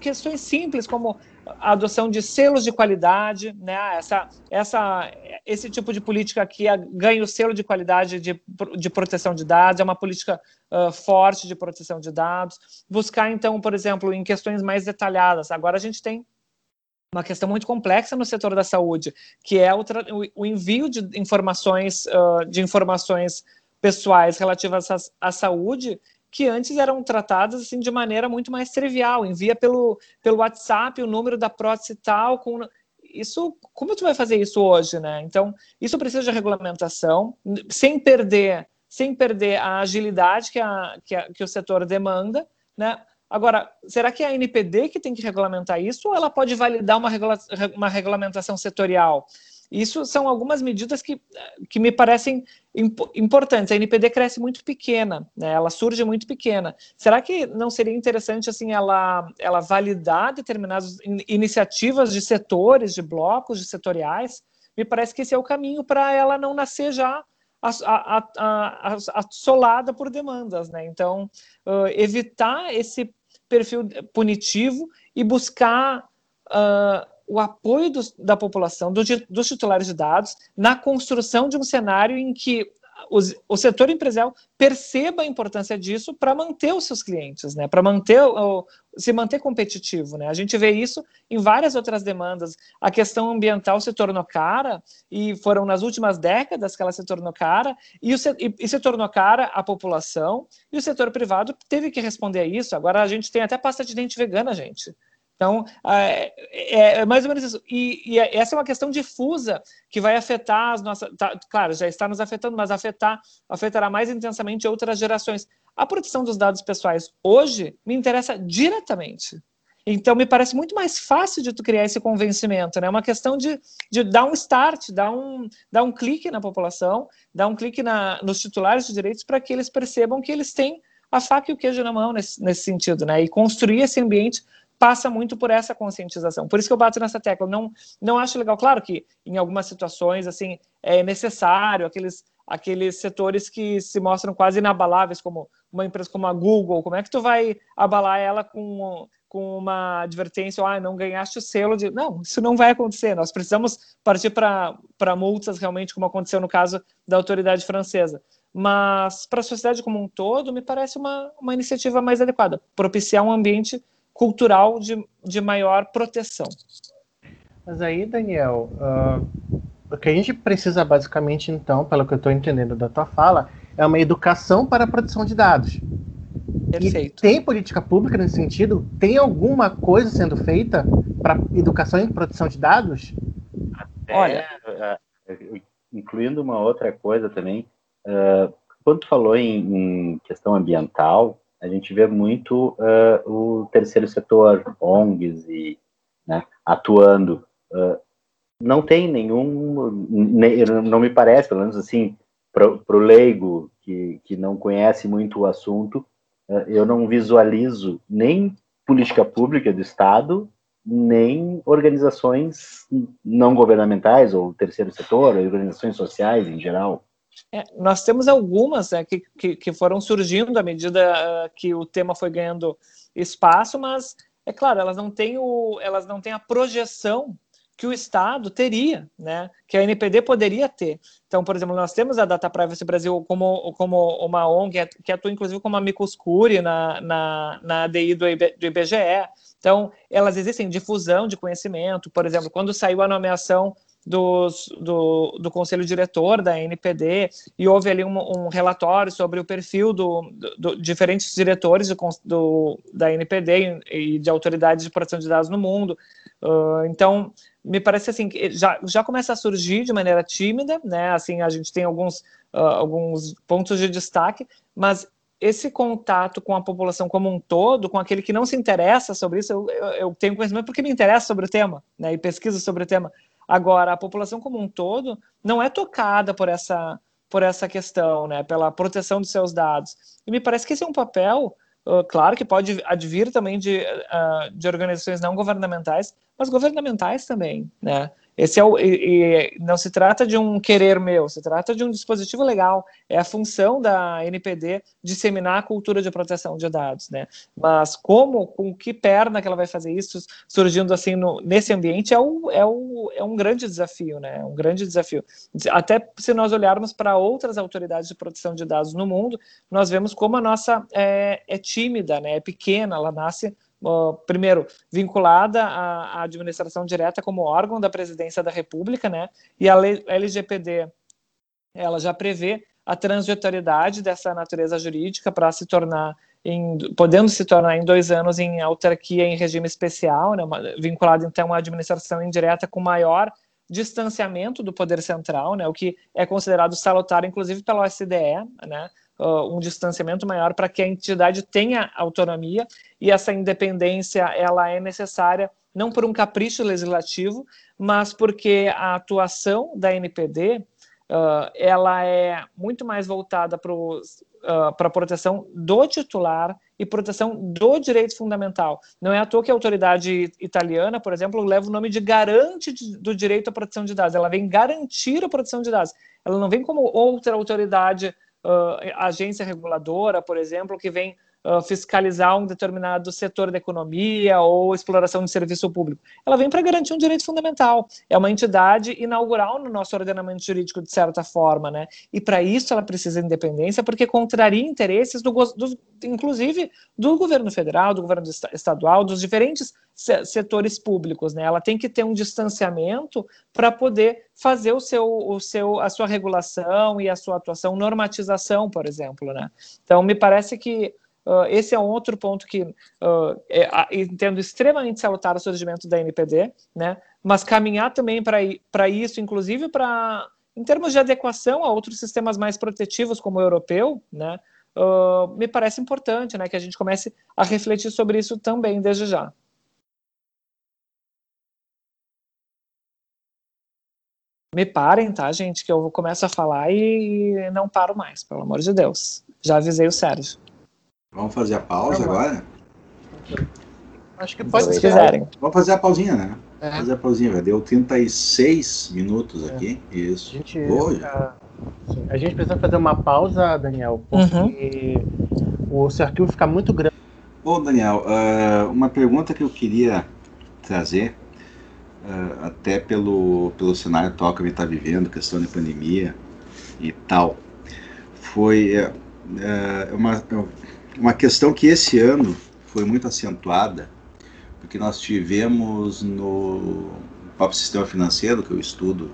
questões simples como a adoção de selos de qualidade, né? Essa, essa, esse tipo de política aqui ganha o selo de qualidade de, de proteção de dados, é uma política uh, forte de proteção de dados. Buscar, então, por exemplo, em questões mais detalhadas. Agora a gente tem uma questão muito complexa no setor da saúde, que é o, o envio de informações, uh, de informações pessoais relativas à, à saúde que antes eram tratadas assim de maneira muito mais trivial, envia pelo, pelo WhatsApp o número da prótese tal, com isso, como tu vai fazer isso hoje, né? Então, isso precisa de regulamentação, sem perder, sem perder a agilidade que, a, que, a, que o setor demanda, né? Agora, será que é a NPD que tem que regulamentar isso ou ela pode validar uma, regula uma regulamentação setorial? Isso são algumas medidas que, que me parecem imp importantes. A NPD cresce muito pequena, né? ela surge muito pequena. Será que não seria interessante assim ela, ela validar determinadas in iniciativas de setores, de blocos, de setoriais? Me parece que esse é o caminho para ela não nascer já assolada por demandas. Né? Então, uh, evitar esse perfil punitivo e buscar uh, o apoio da população, do, dos titulares de dados, na construção de um cenário em que os, o setor empresarial perceba a importância disso para manter os seus clientes, né? para manter o, se manter competitivo. Né? A gente vê isso em várias outras demandas. A questão ambiental se tornou cara, e foram nas últimas décadas que ela se tornou cara, e, o, e, e se tornou cara a população, e o setor privado teve que responder a isso. Agora a gente tem até pasta de dente vegana, gente. Então, é, é, é, mais ou menos isso. E, e, é, essa é uma questão difusa que vai afetar as nossas. Tá, claro, já está nos afetando, mas afetar, afetará mais intensamente outras gerações. A proteção dos dados pessoais hoje me interessa diretamente. Então, me parece muito mais fácil de tu criar esse convencimento, né? É uma questão de, de dar um start, dar um, dar um clique na população, dar um clique na, nos titulares de direitos para que eles percebam que eles têm a faca e o queijo na mão nesse, nesse sentido, né? E construir esse ambiente passa muito por essa conscientização. Por isso que eu bato nessa tecla. Não, não acho legal. Claro que em algumas situações assim é necessário aqueles aqueles setores que se mostram quase inabaláveis, como uma empresa como a Google. Como é que tu vai abalar ela com com uma advertência, ah, não ganhaste o selo de. Não, isso não vai acontecer. Nós precisamos partir para multas, realmente, como aconteceu no caso da autoridade francesa. Mas, para a sociedade como um todo, me parece uma, uma iniciativa mais adequada propiciar um ambiente cultural de, de maior proteção. Mas aí, Daniel, uh, o que a gente precisa basicamente, então, pelo que eu estou entendendo da tua fala, é uma educação para a proteção de dados. Perfeito. E tem política pública nesse sentido? Tem alguma coisa sendo feita para educação e proteção de dados? Olha, é, incluindo uma outra coisa também, uh, quando tu falou em, em questão ambiental, a gente vê muito uh, o terceiro setor, ONGs e né, atuando. Uh, não tem nenhum, não me parece, pelo menos assim, para o leigo que, que não conhece muito o assunto, uh, eu não visualizo nem política pública do Estado, nem organizações não governamentais, ou terceiro setor, organizações sociais em geral, é, nós temos algumas né, que, que, que, foram surgindo à medida uh, que o tema foi ganhando espaço, mas é claro, elas não têm, o, elas não têm a projeção que o Estado teria, né? Que a NPD poderia ter. Então, por exemplo, nós temos a Data Privacy Brasil como, como uma ONG que atua inclusive como a Micoscure na, na, na ADI do, do IBGE. Então, elas existem difusão de conhecimento. Por exemplo, quando saiu a nomeação dos, do, do conselho diretor da NPD e houve ali um, um relatório sobre o perfil do, do, do diferentes diretores do, da NPD e de autoridades de proteção de dados no mundo. Uh, então, me parece assim que já, já começa a surgir de maneira tímida, né? Assim, a gente tem alguns, uh, alguns pontos de destaque, mas esse contato com a população como um todo, com aquele que não se interessa sobre isso, eu, eu, eu tenho conhecimento porque me interessa sobre o tema, né? E pesquiso sobre o tema, Agora, a população como um todo não é tocada por essa, por essa questão, né, pela proteção dos seus dados. E me parece que esse é um papel, uh, claro que pode advir também de, uh, de organizações não governamentais, mas governamentais também, né? Esse é o, e, e não se trata de um querer meu, se trata de um dispositivo legal. É a função da NPD disseminar a cultura de proteção de dados, né? Mas como, com que perna que ela vai fazer isso, surgindo assim no, nesse ambiente, é, o, é, o, é um grande desafio, né? Um grande desafio. Até se nós olharmos para outras autoridades de proteção de dados no mundo, nós vemos como a nossa é, é tímida, né? É pequena, ela nasce Primeiro, vinculada à, à, administração direta como órgão da presidência da República, né? E a, lei, LGPD, ela já prevê a transitoriedade dessa natureza jurídica para se tornar em, podendo se tornar em dois anos em autarquia em regime especial, né, vinculado então à administração indireta com maior distanciamento do poder central, né, o que é considerado salutar, inclusive pela OSDE, né, uh, um distanciamento maior para que a entidade tenha autonomia e essa independência ela é necessária não por um capricho legislativo, mas porque a atuação da NPD uh, ela é muito mais voltada para uh, a proteção do titular e proteção do direito fundamental. Não é à toa que a autoridade italiana, por exemplo, leva o nome de garante do direito à proteção de dados. Ela vem garantir a proteção de dados. Ela não vem como outra autoridade, uh, agência reguladora, por exemplo, que vem uh, fiscalizar um determinado setor da economia ou exploração de serviço público. Ela vem para garantir um direito fundamental. É uma entidade inaugural no nosso ordenamento jurídico, de certa forma, né? E para isso ela precisa de independência, porque contraria interesses, do, do, inclusive, do governo federal, do governo estadual, dos diferentes setores públicos, né? Ela tem que ter um distanciamento para poder fazer o seu, o seu, a sua regulação e a sua atuação, normatização, por exemplo, né? Então, me parece que Uh, esse é um outro ponto que uh, é, entendo extremamente salutar o surgimento da NPD, né? mas caminhar também para isso, inclusive para em termos de adequação a outros sistemas mais protetivos, como o europeu, né? Uh, me parece importante né, que a gente comece a refletir sobre isso também desde já. Me parem, tá, gente, que eu começo a falar e não paro mais, pelo amor de Deus. Já avisei o Sérgio. Vamos fazer a pausa agora? Acho que pode se quiserem. Vamos fazer a pausinha, né? É. Fazer a pausinha, já deu 36 minutos é. aqui. Isso. A gente, Hoje. A, a gente precisa fazer uma pausa, Daniel, porque uhum. o seu arquivo fica muito grande. Ô, Daniel, uh, uma pergunta que eu queria trazer, uh, até pelo, pelo cenário atual que a gente está vivendo, questão de pandemia e tal, foi uh, uma, uma questão que esse ano foi muito acentuada, porque nós tivemos no próprio sistema financeiro, que eu estudo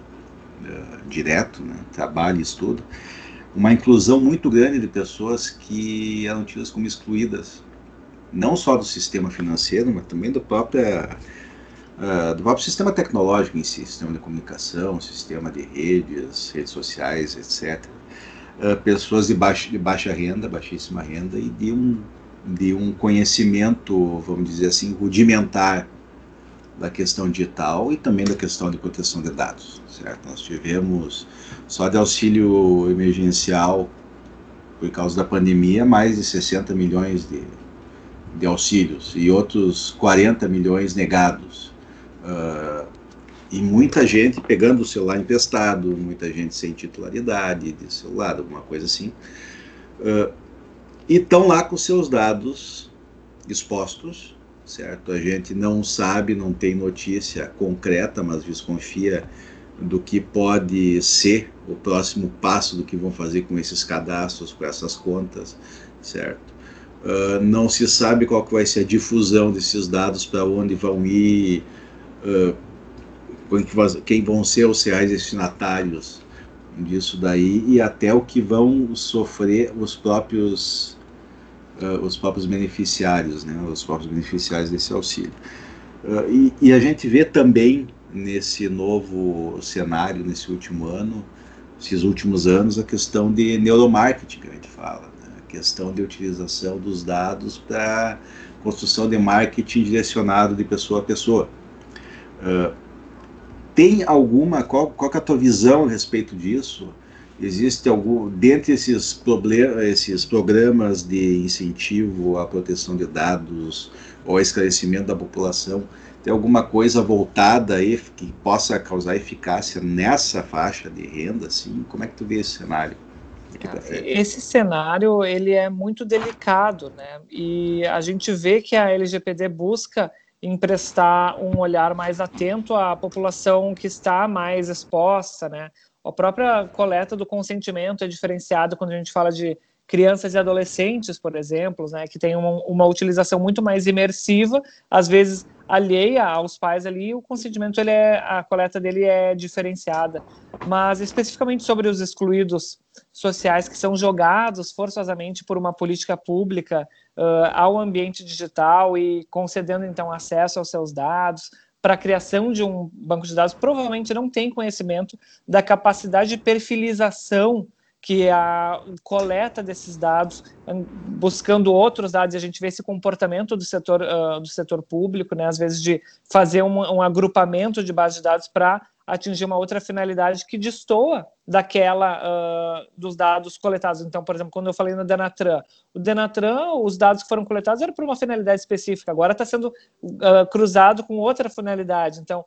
uh, direto, né, trabalho e estudo, uma inclusão muito grande de pessoas que eram tidas como excluídas, não só do sistema financeiro, mas também do próprio, uh, do próprio sistema tecnológico em si, sistema de comunicação, sistema de redes, redes sociais, etc uh, pessoas de baixa, de baixa renda, baixíssima renda, e de um, de um conhecimento, vamos dizer assim, rudimentar da questão digital e também da questão de proteção de dados, certo? Nós tivemos só de auxílio emergencial por causa da pandemia mais de 60 milhões de, de auxílios e outros 40 milhões negados. Uh, e muita gente pegando o celular emprestado, muita gente sem titularidade de celular, alguma coisa assim. Uh, e estão lá com seus dados expostos, certo? A gente não sabe, não tem notícia concreta, mas desconfia do que pode ser o próximo passo do que vão fazer com esses cadastros, com essas contas, certo? Uh, não se sabe qual que vai ser a difusão desses dados, para onde vão ir, uh, quem vão ser os reais destinatários disso daí e até o que vão sofrer os próprios uh, os próprios beneficiários, né, os próprios beneficiários desse auxílio. Uh, e, e, a gente vê também nesse novo cenário, nesse último ano, esses últimos anos, a questão de neuromarketing que a gente fala, né, a questão de utilização dos dados para construção de marketing direcionado de pessoa a pessoa. Uh, tem alguma, qual, qual é a tua visão a respeito disso? Existe algum, dentre esses, esses programas de incentivo à proteção de dados ou esclarecimento da população, tem alguma coisa voltada aí que possa causar eficácia nessa faixa de renda, assim? Como é que tu vê esse cenário? Esse cenário ele é muito delicado, né? E a gente vê que a LGPD busca emprestar um olhar mais atento à população que está mais exposta, né? A própria coleta do consentimento é diferenciada quando a gente fala de crianças e adolescentes, por exemplo, né, que tem uma, uma utilização muito mais imersiva, às vezes alheia aos pais ali, o consentimento ele é a coleta dele é diferenciada. Mas especificamente sobre os excluídos sociais que são jogados forçosamente por uma política pública uh, ao ambiente digital e concedendo então acesso aos seus dados, para a criação de um banco de dados, provavelmente não tem conhecimento da capacidade de perfilização que a coleta desses dados, buscando outros dados, a gente vê esse comportamento do setor, uh, do setor público, né, às vezes de fazer um, um agrupamento de bases de dados para atingir uma outra finalidade que destoa daquela uh, dos dados coletados. Então, por exemplo, quando eu falei no Denatran, o Denatran, os dados que foram coletados eram para uma finalidade específica, agora está sendo uh, cruzado com outra finalidade. Então,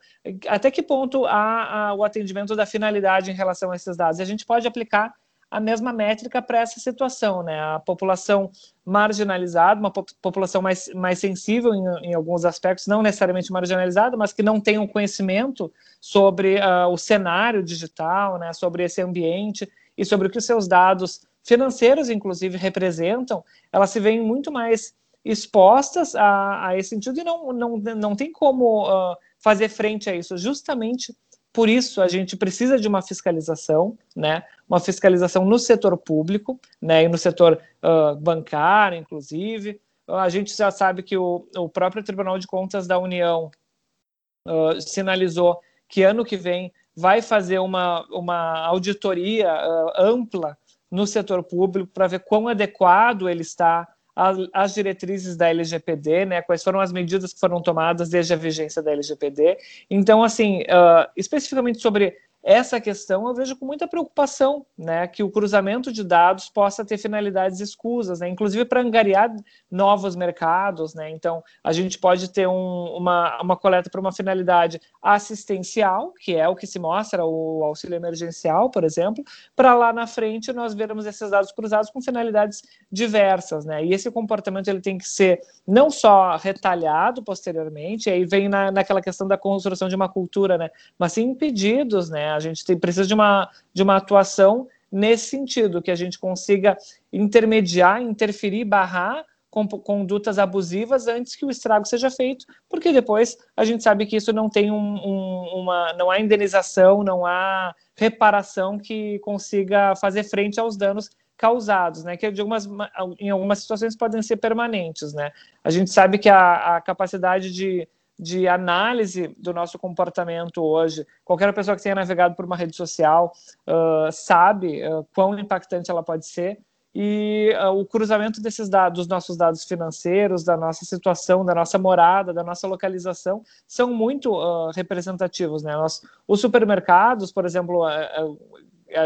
até que ponto há, há o atendimento da finalidade em relação a esses dados? E a gente pode aplicar a mesma métrica para essa situação, né? A população marginalizada, uma população mais, mais sensível em, em, alguns aspectos, não necessariamente marginalizada, mas que não tem um conhecimento sobre uh, o cenário digital, né? Sobre esse ambiente e sobre o que os seus dados financeiros, inclusive, representam, elas se veem muito mais expostas a, a esse sentido e não, não, não tem como uh, fazer frente a isso, justamente por isso, a gente precisa de uma fiscalização, né? Uma fiscalização no setor público, né? E no setor uh, bancário, inclusive. A gente já sabe que o, o próprio Tribunal de Contas da União uh, sinalizou que ano que vem vai fazer uma, uma auditoria uh, ampla no setor público para ver quão adequado ele está as diretrizes da LGPD, né, quais foram as medidas que foram tomadas desde a vigência da LGPD. Então, assim, uh, especificamente sobre essa questão eu vejo com muita preocupação, né, que o cruzamento de dados possa ter finalidades escusas, né, inclusive para angariar novos mercados, né, então a gente pode ter um, uma, uma coleta para uma finalidade assistencial, que é o que se mostra o auxílio emergencial, por exemplo, para lá na frente nós vermos esses dados cruzados com finalidades diversas, né, e esse comportamento ele tem que ser não só retalhado posteriormente, aí vem na, naquela questão da construção de uma cultura, né, mas sim impedidos, né, a gente tem, precisa de uma, de uma atuação nesse sentido, que a gente consiga intermediar, interferir, barrar condutas abusivas antes que o estrago seja feito, porque depois a gente sabe que isso não tem um, um, uma, não há indenização, não há reparação que consiga fazer frente aos danos causados, né? Que algumas, em algumas situações podem ser permanentes, né? A gente sabe que a, a capacidade de de análise do nosso comportamento hoje. Qualquer pessoa que tenha navegado por uma rede social uh, sabe uh, quão impactante ela pode ser. E uh, o cruzamento desses dados, dos nossos dados financeiros, da nossa situação, da nossa morada, da nossa localização, são muito representativos. Né? Nós, os supermercados, por exemplo,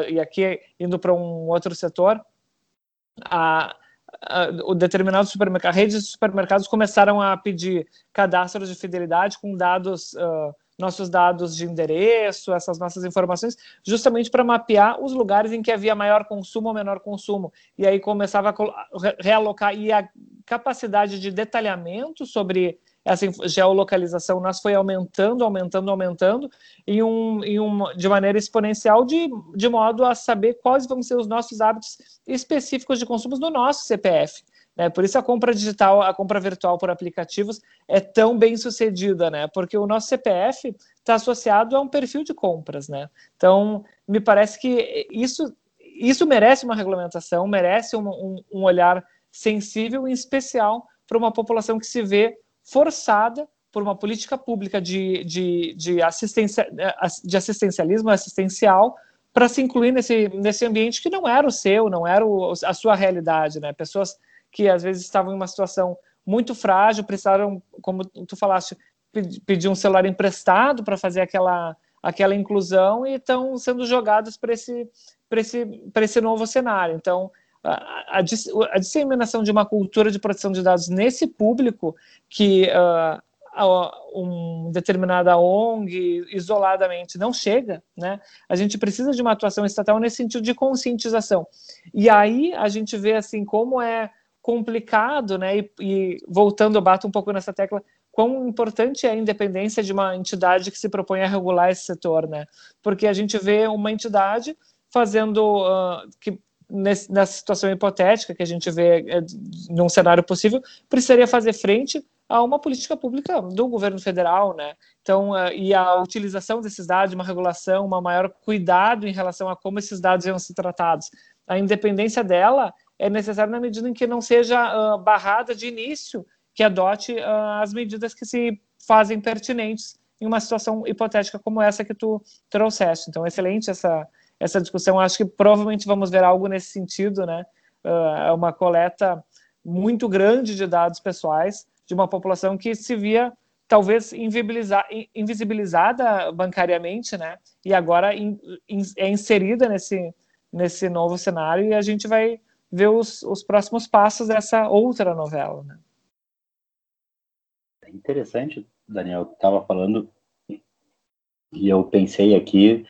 e aqui indo para um outro setor, a, o determinado supermercado, redes de supermercados começaram a pedir cadastros de fidelidade com dados, uh, nossos dados de endereço, essas nossas informações, justamente para mapear os lugares em que havia maior consumo ou menor consumo. E aí começava a realocar e a capacidade de detalhamento sobre essa geolocalização nós foi aumentando, aumentando, aumentando, em um, em um, de maneira exponencial, de, de modo a saber quais vão ser os nossos hábitos específicos de consumo no nosso CPF. Né? Por isso a compra digital, a compra virtual por aplicativos é tão bem sucedida, né? porque o nosso CPF está associado a um perfil de compras. Né? Então, me parece que isso, isso merece uma regulamentação, merece um, um, um olhar sensível, em especial para uma população que se vê forçada por uma política pública de, de, de, assistência, de assistencialismo assistencial para se incluir nesse, nesse ambiente que não era o seu, não era o, a sua realidade, né? Pessoas que às vezes estavam em uma situação muito frágil, precisaram, como tu falaste, pedir um celular emprestado para fazer aquela, aquela inclusão e estão sendo jogados para esse, esse, esse novo cenário. Então, a, a, disseminação de uma cultura de proteção de dados nesse público que uh, um determinada ONG isoladamente não chega, né? A gente precisa de uma atuação estatal nesse sentido de conscientização. E aí a gente vê assim como é complicado, né? E, e voltando, bato um pouco nessa tecla, quão importante é a independência de uma entidade que se propõe a regular esse setor, né? Porque a gente vê uma entidade fazendo uh, que nesse, nessa situação hipotética que a gente vê é, num cenário possível, precisaria fazer frente a uma política pública do governo federal, né? Então, uh, e a utilização desses dados, uma regulação, uma maior cuidado em relação a como esses dados iam ser tratados. A independência dela é necessária na medida em que não seja uh, barrada de início, que adote uh, as medidas que se fazem pertinentes em uma situação hipotética como essa que tu trouxeste. Então, excelente essa, essa discussão. Acho que provavelmente vamos ver algo nesse sentido, né? É uma coleta muito grande de dados pessoais de uma população que se via talvez invisibilizada bancariamente, né? E agora in, in, é inserida nesse, nesse novo cenário e a gente vai ver os, os próximos passos dessa outra novela, né? É interessante, Daniel, estava falando e eu pensei aqui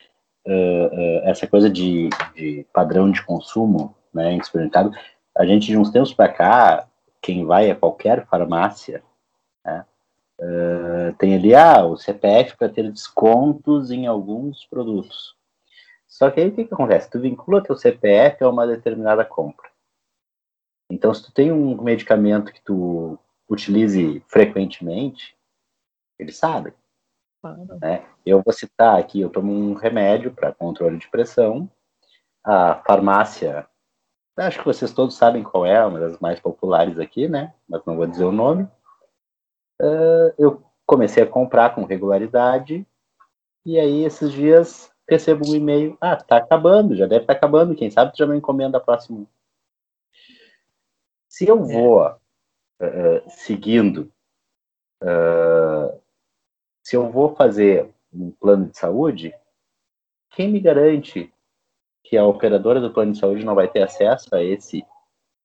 uh, essa coisa de, de, padrão de consumo, né, em supermercado. A gente de uns tempos para cá quem vai a qualquer farmácia, né, uh, tem ali ah, o CPF para ter descontos em alguns produtos. Só que aí o que, que acontece? Tu vincula teu CPF a uma determinada compra. Então, se tu tem um medicamento que tu utilize frequentemente, eles sabem. Claro. Né? Eu vou citar aqui, eu tomo um remédio para controle de pressão. A farmácia Acho que vocês todos sabem qual é, uma das mais populares aqui, né? Mas não vou dizer o nome. Uh, eu comecei a comprar com regularidade e aí esses dias recebo um e-mail, ah, tá acabando, já deve estar tá acabando, quem sabe tu já não encomenda a próxima. Se eu é. vou uh, seguindo, uh, se eu vou fazer um plano de saúde, quem me garante que a operadora do plano de saúde não vai ter acesso a esse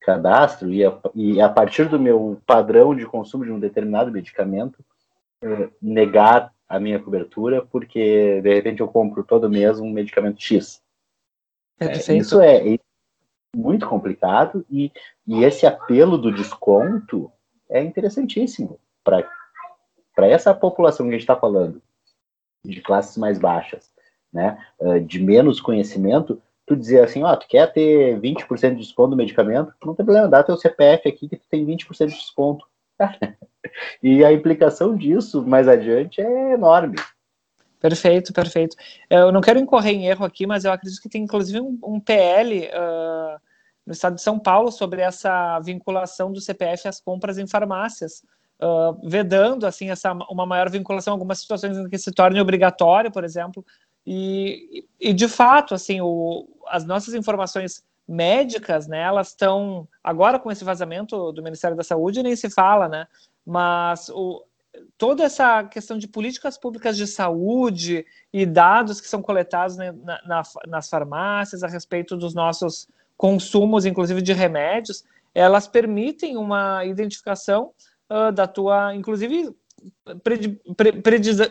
cadastro e a, e a partir do meu padrão de consumo de um determinado medicamento, eh, negar a minha cobertura, porque de repente eu compro todo mês um medicamento X. É, isso é, é, muito complicado e, e esse apelo do desconto é interessantíssimo para essa população que a gente está falando, de classes mais baixas, né, de menos conhecimento, tu dizer assim, ó, tu quer ter 20% de desconto no medicamento, não tem problema, dá teu CPF aqui que tu tem 20% de desconto. e a implicação disso mais adiante é enorme. Perfeito, perfeito. Eu não quero incorrer em erro aqui, mas eu acredito que tem inclusive um, um PL uh, no estado de São Paulo sobre essa vinculação do CPF às compras em farmácias, uh, vedando assim essa uma maior vinculação, algumas situações em que se torne obrigatório, por exemplo, e, e de fato, assim, o, as nossas informações médicas, né, elas estão agora com esse vazamento do Ministério da Saúde nem se fala, né, mas o, toda essa questão de políticas públicas de saúde e dados que são coletados né, na, na, nas farmácias a respeito dos nossos consumos, inclusive de remédios, elas permitem uma identificação uh, da tua, inclusive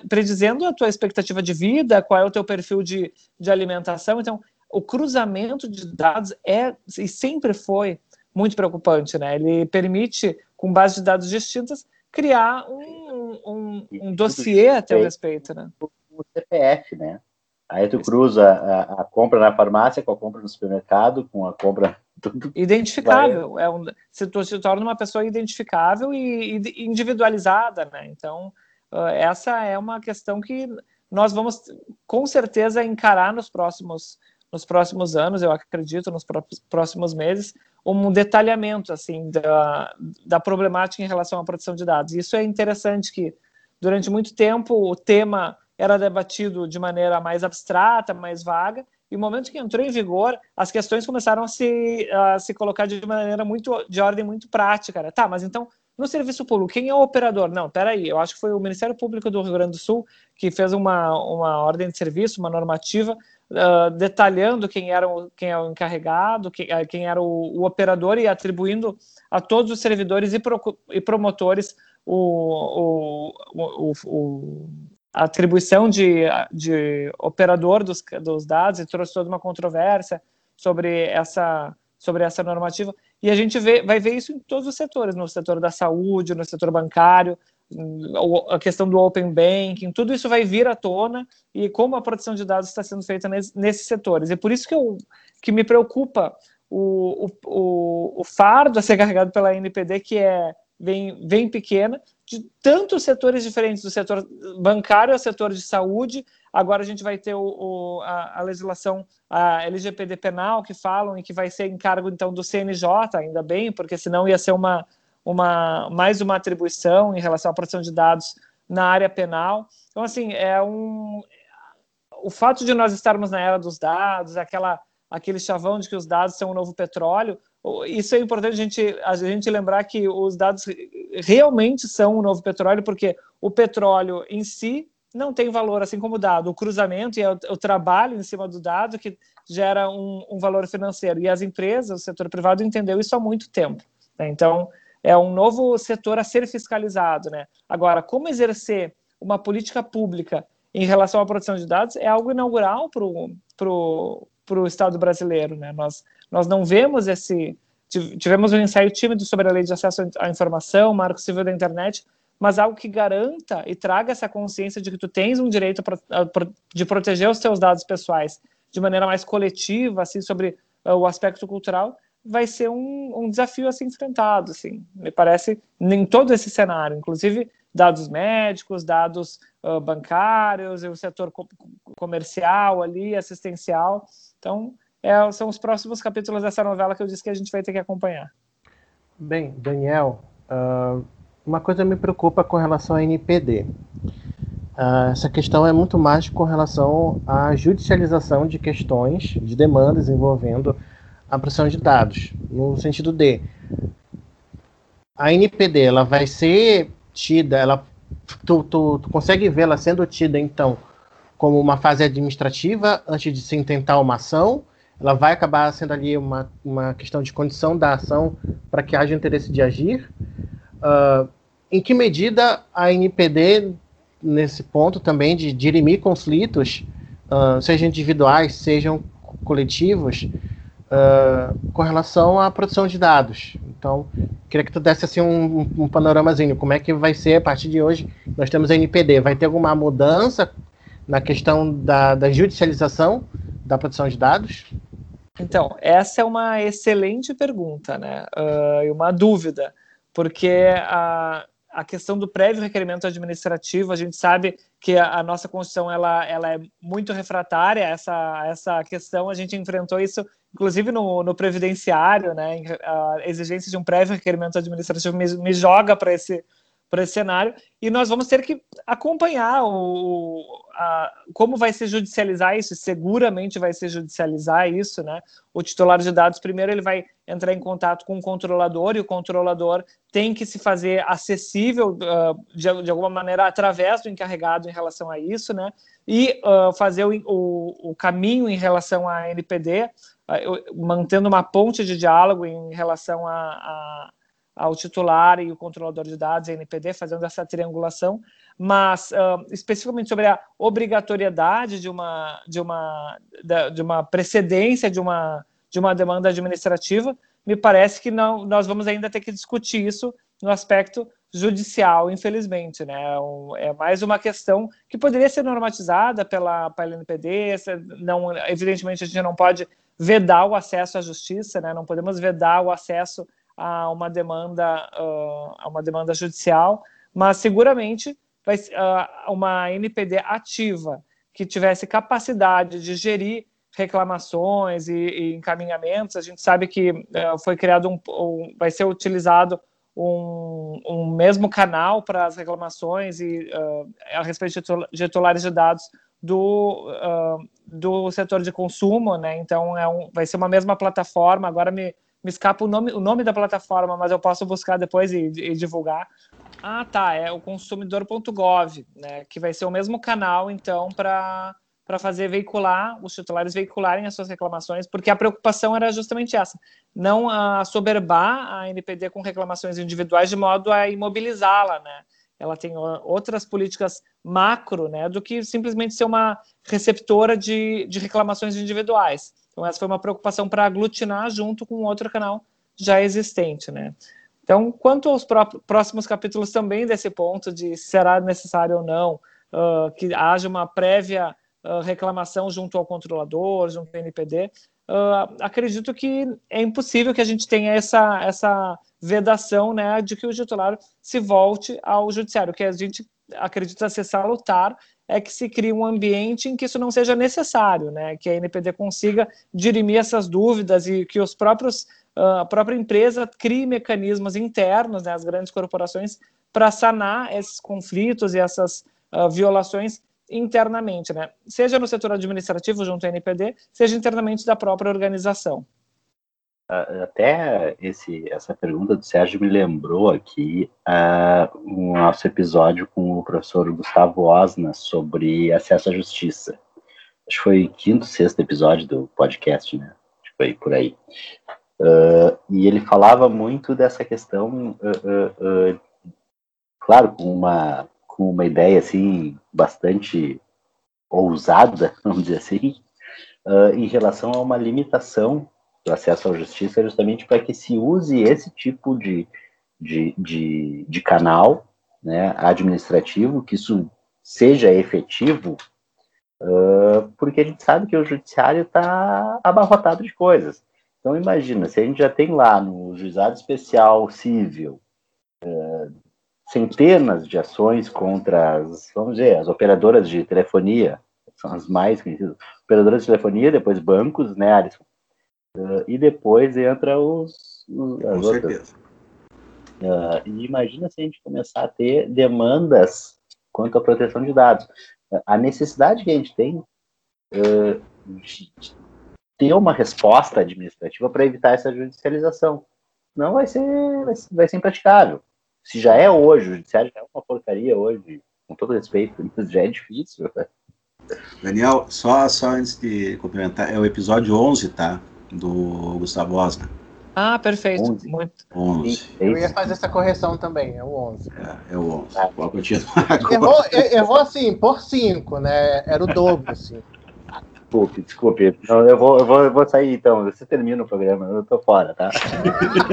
predizendo a tua expectativa de vida, qual é o teu perfil de, de alimentação. Então, o cruzamento de dados é e sempre foi muito preocupante, né? Ele permite, com base de dados distintas, criar um, um, um dossiê a teu respeito, né? O CPF, né? Aí tu cruza a, a, compra na farmácia com a compra no supermercado, com a compra. Identificável. É um, se tu se torna uma pessoa identificável e, e individualizada, né? Então, uh, essa é uma questão que nós vamos com certeza encarar nos próximos, nos próximos anos, eu acredito, nos próximos meses, um detalhamento assim da, da problemática em relação à proteção de dados. Isso é interessante que durante muito tempo o tema era debatido de maneira mais abstrata, mais vaga, e no momento que entrou em vigor, as questões começaram a se, a se colocar de maneira muito, de ordem muito prática. Né? Tá, mas então, no serviço público, quem é o operador? Não, peraí, eu acho que foi o Ministério Público do Rio Grande do Sul que fez uma, uma ordem de serviço, uma normativa, uh, detalhando quem era o, quem é o encarregado, quem, uh, quem era o, o, operador e atribuindo a todos os servidores e, pro, e promotores o, o, o atribuição de, de operador dos, dos dados e trouxe toda uma controvérsia sobre essa, sobre essa normativa. E a gente vê, vai ver isso em todos os setores, no setor da saúde, no setor bancário, a questão do open banking, tudo isso vai vir à tona e como a proteção de dados está sendo feita nesses setores. E por isso que, eu, que me preocupa o, o, o, fardo a ser carregado pela NPD, que é bem, bem pequena, de tantos setores diferentes, do setor bancário ao setor de saúde. Agora a gente vai ter o, o a, a, legislação, a LGPD penal, que falam e que vai ser encargo então do CNJ, ainda bem, porque senão ia ser uma, uma mais uma atribuição em relação à proteção de dados na área penal. Então, assim, é um. O fato de nós estarmos na era dos dados, aquela, aquele chavão de que os dados são o novo petróleo, isso é importante a gente, a gente lembrar que os dados realmente são o novo petróleo, porque o petróleo em si não tem valor, assim como o dado. O cruzamento e o, o trabalho em cima do dado que gera um, um, valor financeiro. E as empresas, o setor privado, entendeu isso há muito tempo. Né? Então, é um novo setor a ser fiscalizado. Né? Agora, como exercer uma política pública em relação à produção de dados é algo inaugural para o Estado brasileiro. Né? Nós nós não vemos esse. Tivemos um ensaio tímido sobre a lei de acesso à informação, marco civil da internet, mas algo que garanta e traga essa consciência de que tu tens um direito de proteger os teus dados pessoais de maneira mais coletiva, assim, sobre uh, o aspecto cultural, vai ser um, um, desafio a ser enfrentado, assim, me parece, em todo esse cenário, inclusive dados médicos, dados uh, bancários, o setor co comercial ali, assistencial, então é, são os próximos capítulos dessa novela que eu disse que a gente vai ter que acompanhar. Bem, Daniel, uh, uma coisa me preocupa com relação à NPD. Uh, essa questão é muito mais com relação à judicialização de questões, de demandas envolvendo a proteção de dados, no sentido de a NPD ela vai ser tida, ela tu, tu, tu consegue vê-la sendo tida então como uma fase administrativa antes de se intentar uma ação ela vai acabar sendo ali uma, uma questão de condição da ação para que haja interesse de agir. Uh, em que medida a NPD, nesse ponto também de dirimir conflitos, uh, sejam individuais, sejam coletivos, uh, com relação à produção de dados. Então, queria que tu desse assim, um, um panoramazinho, como é que vai ser a partir de hoje, nós temos a NPD, vai ter alguma mudança na questão da, da judicialização da produção de dados? Então, essa é uma excelente pergunta, né? Uh, e uma dúvida, porque a, a questão do prévio requerimento administrativo, a gente sabe que a, a nossa Constituição ela, ela é muito refratária a essa, essa questão, a gente enfrentou isso, inclusive no, no Previdenciário, né? A exigência de um prévio requerimento administrativo me, me joga para esse para esse cenário e nós vamos ter que acompanhar o, a, como vai se judicializar isso. Seguramente vai se judicializar isso, né? O titular de dados primeiro ele vai entrar em contato com o controlador e o controlador tem que se fazer acessível uh, de, de, alguma maneira através do encarregado em relação a isso, né? E uh, fazer o, o, o, caminho em relação à NPD, uh, mantendo uma ponte de diálogo em relação a, a ao titular e o controlador de dados, a NPD, fazendo essa triangulação, mas uh, especificamente sobre a obrigatoriedade de uma, de uma, de uma precedência de uma, de uma demanda administrativa, me parece que não, nós vamos ainda ter que discutir isso no aspecto judicial, infelizmente, né? É, é mais uma questão que poderia ser normatizada pela, pela NPD, não, evidentemente a gente não pode vedar o acesso à justiça, né? Não podemos vedar o acesso a uma demanda, uh, a uma demanda judicial, mas seguramente vai, uh, uma NPD ativa que tivesse capacidade de gerir reclamações e, e encaminhamentos. A gente sabe que uh, foi criado um, um, vai ser utilizado um, um mesmo canal para as reclamações e a respeito de titulares de dados do, do setor de consumo, né? Então é um, vai ser uma mesma plataforma. Agora me me escapa o nome, o nome da plataforma, mas eu posso buscar depois e, e divulgar. Ah, tá, é o consumidor.gov, né, que vai ser o mesmo canal, então, para para fazer veicular, os titulares veicularem as suas reclamações, porque a preocupação era justamente essa, não a soberbar a NPD com reclamações individuais de modo a imobilizá-la, né? Ela tem outras políticas macro, né, do que simplesmente ser uma receptora de, de reclamações individuais. Então, essa foi uma preocupação para aglutinar junto com outro canal já existente, né? Então, quanto aos próximos capítulos também desse ponto de será necessário ou não uh, que haja uma prévia uh, reclamação junto ao controlador, junto ao NPD, uh, acredito que é impossível que a gente tenha essa, essa vedação né, de que o titular se volte ao judiciário. Que a gente acredita ser salutar é que se crie um ambiente em que isso não seja necessário, né, que a NPD consiga dirimir essas dúvidas e que os próprios uh, a própria empresa crie mecanismos internos, né, as grandes corporações, para sanar esses conflitos e essas uh, violações internamente, né? Seja no setor administrativo junto à NPD, seja internamente da própria organização. Até esse, essa pergunta do Sérgio me lembrou aqui uh, um nosso episódio com o professor Gustavo Osna sobre acesso à justiça. Acho que foi quinto, sexto episódio do podcast, né? Acho que foi por aí. Uh, e ele falava muito dessa questão, uh, claro, com uma com uma ideia assim bastante ousada, vamos dizer assim, em relação a uma limitação do acesso à justiça, justamente para que se use esse tipo de, de, de, de canal né, administrativo, que isso seja efetivo, uh, porque a gente sabe que o judiciário está abarrotado de coisas. Então imagina, se a gente já tem lá no juizado especial civil uh, centenas de ações contra as, vamos dizer, as operadoras de telefonia, são as mais conhecidas, operadoras de telefonia, depois bancos, né, Alisson? Uh, e depois entra os, os Com outras. Certeza. Uh, e imagina se a gente começar a ter demandas quanto à proteção de dados. Uh, a necessidade que a gente tem de ter uma resposta administrativa para evitar essa judicialização. Não vai ser, vai ser, impraticável se já é hoje, o judiciário já é uma porcaria hoje, com todo respeito, já é difícil. Daniel, só, só antes de complementar, é o episódio 11, tá? Do Gustavo Osna. Ah, perfeito. 11. Muito. 11. Eu ia fazer essa correção também, é o 11. É, é o 11. Pode continuar agora. Errou, errou assim, por 5, né? Era o dobro, assim. Desculpe, desculpe. Não, eu, vou, eu, vou, eu vou sair então. Você termina o programa, eu tô fora, tá?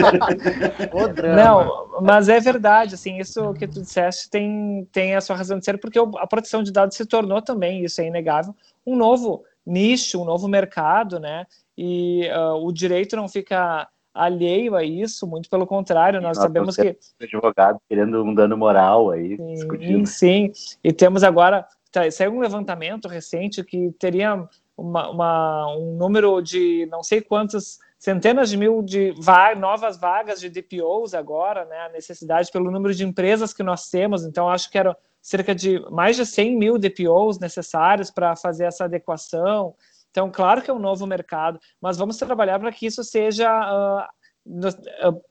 Não, mas é verdade, assim, isso que tu disseste tem, tem a sua razão de ser, porque a proteção de dados se tornou também, isso é inegável, um novo nicho, um novo mercado, né? E uh, o direito não fica alheio a isso, muito pelo contrário, nós, nós sabemos que. Advogado querendo um dano moral aí, sim, discutindo. Sim, e temos agora. Tá, saiu um levantamento recente que teria uma, uma, um número de não sei quantas centenas de mil de va novas vagas de DPOs agora, né, a necessidade pelo número de empresas que nós temos, então acho que eram cerca de mais de 100 mil DPOs necessários para fazer essa adequação, então claro que é um novo mercado, mas vamos trabalhar para que isso seja uh, uh,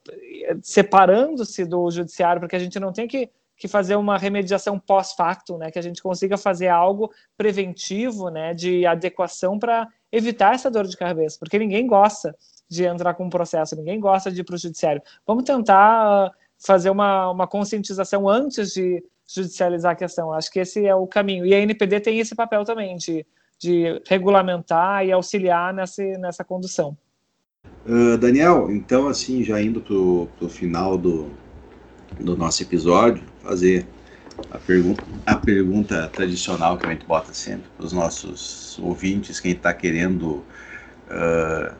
separando-se do judiciário, porque a gente não tem que que fazer uma remediação pós-facto, né, que a gente consiga fazer algo preventivo, né, de adequação para evitar essa dor de cabeça, porque ninguém gosta de entrar com um processo, ninguém gosta de ir para o judiciário. Vamos tentar uh, fazer uma, uma conscientização antes de judicializar a questão. Acho que esse é o caminho. E a NPD tem esse papel também de, de regulamentar e auxiliar nessa, nessa condução. Uh, Daniel, então assim, já indo para o final do, do nosso episódio, fazer a pergunta, a pergunta tradicional que a gente bota sempre para os nossos ouvintes, quem está querendo uh,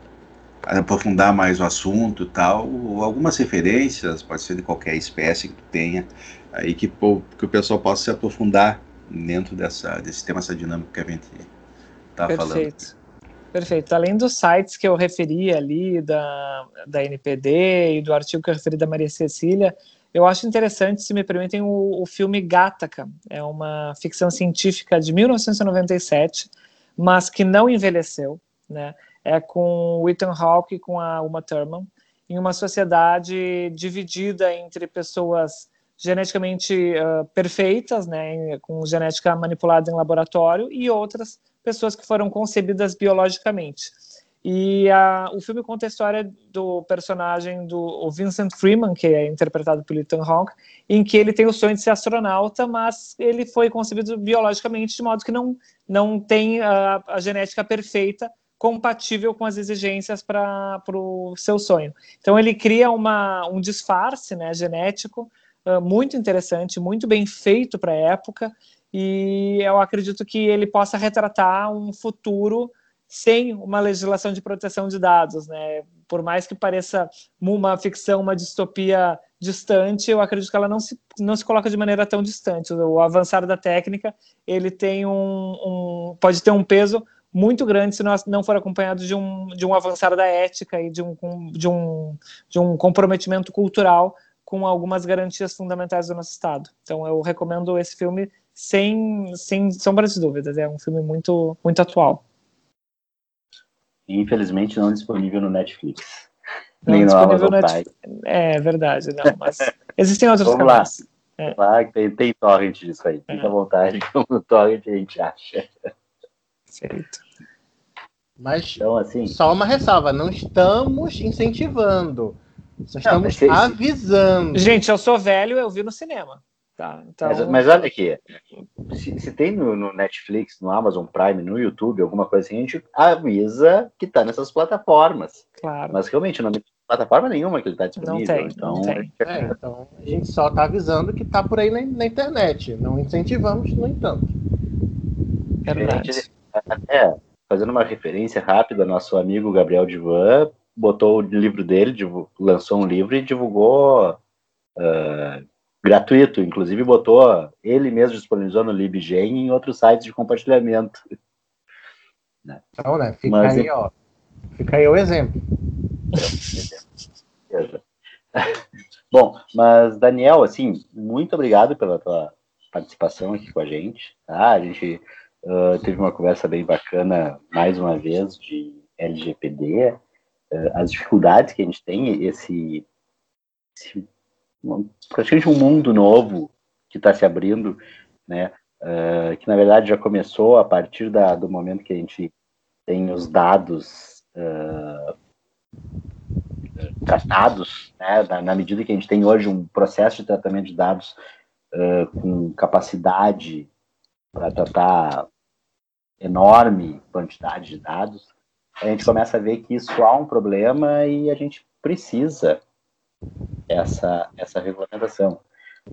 aprofundar mais o assunto e tal, algumas referências, pode ser de qualquer espécie que tu tenha, aí que, que o pessoal possa se aprofundar dentro dessa, desse tema, essa dinâmica que a gente está falando. Perfeito. Além dos sites que eu referi ali, da, da NPD e do artigo que eu referi da Maria Cecília, eu acho interessante, se me permitem, o, o filme Gattaca. É uma ficção científica de 1997, mas que não envelheceu, né? É com o Ethan Hawke e com a Uma Thurman, em uma sociedade dividida entre pessoas geneticamente uh, perfeitas, né, com genética manipulada em laboratório, e outras pessoas que foram concebidas biologicamente. E a, o filme conta a história do personagem do Vincent Freeman, que é interpretado pelo Ethan Hawke, em que ele tem o sonho de ser astronauta, mas ele foi concebido biologicamente de modo que não, não tem a, a genética perfeita compatível com as exigências para o seu sonho. Então ele cria uma, um disfarce né, genético uh, muito interessante, muito bem feito para a época, e eu acredito que ele possa retratar um futuro sem uma legislação de proteção de dados, né? Por mais que pareça uma ficção, uma distopia distante, eu acredito que ela não se, não se coloca de maneira tão distante. O avançar da técnica, ele tem um, um pode ter um peso muito grande se nós não for acompanhado de um, de um avançar da ética e de um, de um, de um comprometimento cultural com algumas garantias fundamentais do nosso Estado. Então, eu recomendo esse filme sem, sem sombra de dúvidas. É um filme muito, muito atual. Infelizmente, não disponível no Netflix. Não nem no Amazon Prime. É verdade, não, mas existem outros Vamos canais. lá. É. Lá tem, tem torrent disso aí. Fica é. à vontade, no torrent a gente acha. Certo. Mas então, assim, só uma ressalva, não estamos incentivando. Só estamos não, avisando. Gente, eu sou velho, eu vi no cinema. Tá, então... mas, mas olha aqui, se, se tem no, no, Netflix, no Amazon Prime, no YouTube, alguma coisa assim, a gente avisa que tá nessas plataformas. Claro. Mas realmente não tem plataforma nenhuma que ele tá disponível. Não tem, então... Não tem. É, então a gente só tá avisando que tá por aí na, na internet. Não incentivamos, no entanto. É verdade. É, fazendo uma referência rápida, nosso amigo Gabriel Divan botou o livro dele, lançou um livro e divulgou uh, gratuito, inclusive botou, ele mesmo disponibilizou no LibGen e em outros sites de compartilhamento. Então, né, fica Mas, aí, ó, fica aí o exemplo. Bom, mas Daniel, assim, muito obrigado pela tua participação aqui com a gente, tá? A gente uh, teve uma conversa bem bacana, mais uma vez, de LGPD, as dificuldades que a gente tem, esse, esse praticamente um mundo novo que está se abrindo, né? Uh, que na verdade já começou a partir da, do momento que a gente tem os dados uh, tratados, né? Na, na, medida que a gente tem hoje um processo de tratamento de dados uh, com capacidade para tratar enorme quantidade de dados, a gente começa a ver que isso há um problema e a gente precisa essa, essa regulamentação.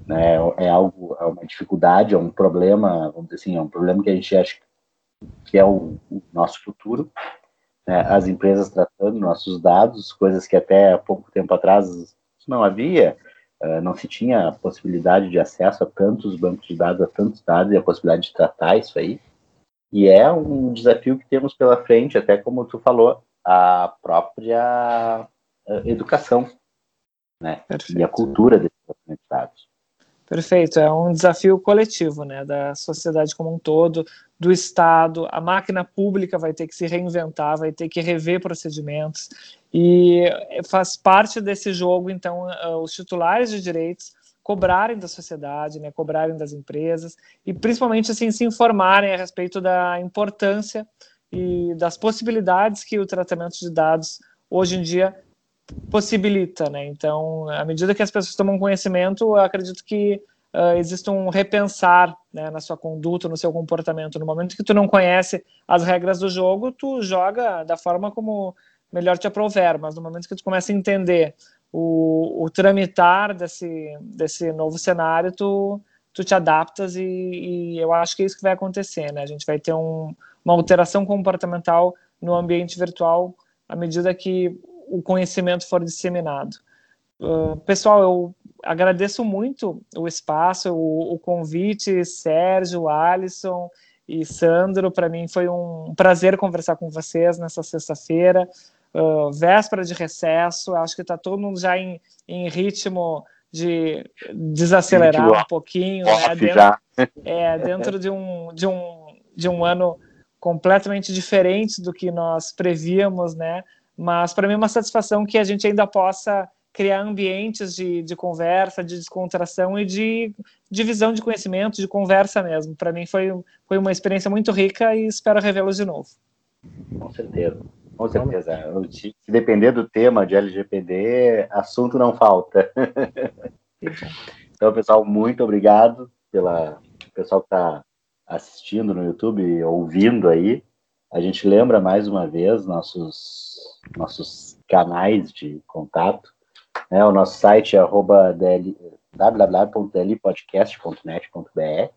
Né? É algo, é uma dificuldade, é um problema, vamos dizer assim, é um problema que a gente acha que é o, o nosso futuro. Né? As empresas tratando nossos dados, coisas que até pouco tempo atrás não havia, uh, não se tinha a possibilidade de acesso a tantos bancos de dados, a tantos dados e a possibilidade de tratar isso aí. E é um desafio que temos pela frente, até como tu falou, a própria uh, educação né? E a cultura desses dados. Perfeito, é um desafio coletivo, né, da sociedade como um todo, do Estado, a máquina pública vai ter que se reinventar, vai ter que rever procedimentos, e faz parte desse jogo, então, os titulares de direitos cobrarem da sociedade, né, cobrarem das empresas, e principalmente, assim, se informarem a respeito da importância e das possibilidades que o tratamento de dados hoje em dia possibilita, né? Então, à medida que as pessoas tomam conhecimento, eu acredito que uh, existe um repensar né, na sua conduta, no seu comportamento. No momento que tu não conhece as regras do jogo, tu joga da forma como melhor te aprouver, mas no momento que tu começa a entender o, o tramitar desse, desse novo cenário, tu, tu te adaptas e, e, eu acho que é isso que vai acontecer, né? A gente vai ter um, uma alteração comportamental no ambiente virtual à medida que o conhecimento for disseminado. Uh, pessoal, eu agradeço muito o espaço, o, o convite, Sérgio, Alisson e Sandro. Para mim foi um prazer conversar com vocês nessa sexta-feira, uh, véspera de recesso. Acho que está todo mundo já em, em ritmo de desacelerar um pouquinho, né? dentro, é, dentro de um, de, um, de um ano completamente diferente do que nós prevíamos, né? Mas para mim é uma satisfação que a gente ainda possa criar ambientes de, de conversa, de descontração e de divisão de conhecimento, de conversa mesmo. Para mim foi, foi uma experiência muito rica e espero revê-los de novo. Com certeza, com certeza. Se depender do tema de LGPD, assunto não falta. então, pessoal, muito obrigado pela pessoal que está assistindo no YouTube, ouvindo aí. A gente lembra mais uma vez nossos, nossos canais de contato. Né? O nosso site é www.dlpodcast.net.br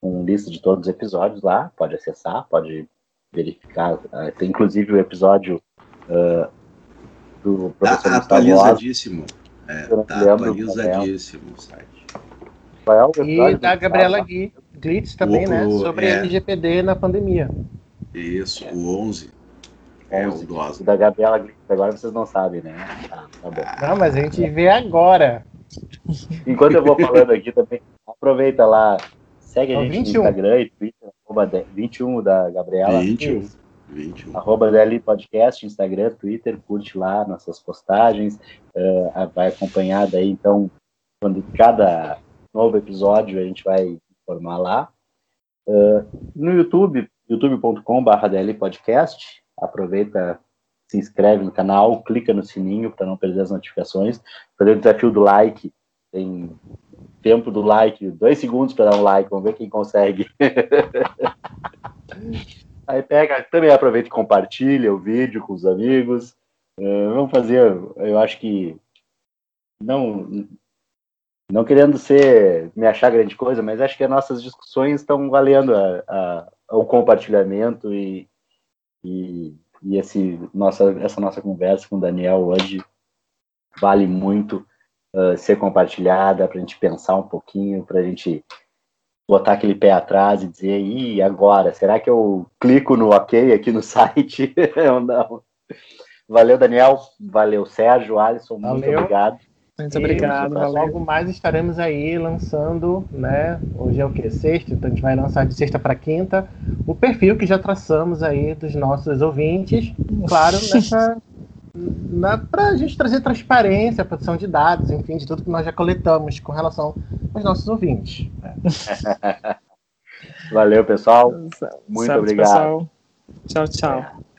com lista de todos os episódios lá, pode acessar, pode verificar. Uh, tem inclusive o episódio uh, do professor tá atualizadíssimo. É, tá atualizadíssimo o site. É e da Gabriela Gui, Glitz também, o, né? Sobre é. LGPD na pandemia. Isso, o 11. É o 12. Da Gabriela Glitz, agora vocês não sabem, né? Ah, tá bom. Não, mas a gente vê agora. Enquanto eu vou falando aqui também, aproveita lá, segue a gente 21. no Instagram e Twitter, arroba 21 da Gabriela. 21. 21. Arroba DL Podcast, Instagram, Twitter, curte lá nossas postagens, uh, vai acompanhar daí, então, quando cada novo episódio a gente vai informar lá. Uh, no YouTube, youtube.com.br DL Podcast, aproveita, se inscreve no canal, clica no sininho para não perder as notificações, fazer o desafio do like, tem tempo do like, dois segundos para dar um like, vamos ver quem consegue. Aí pega, também aproveita e compartilha o vídeo com os amigos. Uh, vamos fazer, eu acho que não não querendo ser me achar grande coisa, mas acho que as nossas discussões estão valendo a, a, o compartilhamento e, e, e, esse nossa, essa nossa conversa com o Daniel hoje vale muito uh, ser compartilhada para a gente pensar um pouquinho, para a gente botar aquele pé atrás e dizer, e agora, será que eu clico no ok aqui no site ou não? Valeu, Daniel. Valeu, Sérgio, Alisson. Valeu. Muito obrigado. Muito obrigado. E, logo mais estaremos aí lançando, né? Hoje é o que? Sexta, então a gente vai lançar de sexta para quinta o perfil que já traçamos aí dos nossos ouvintes. Claro, nessa. Para a gente trazer transparência, produção de dados, enfim, de tudo que nós já coletamos com relação aos nossos ouvintes. Né? Valeu, pessoal. Muito obrigado. Pessoal. Tchau, tchau. É.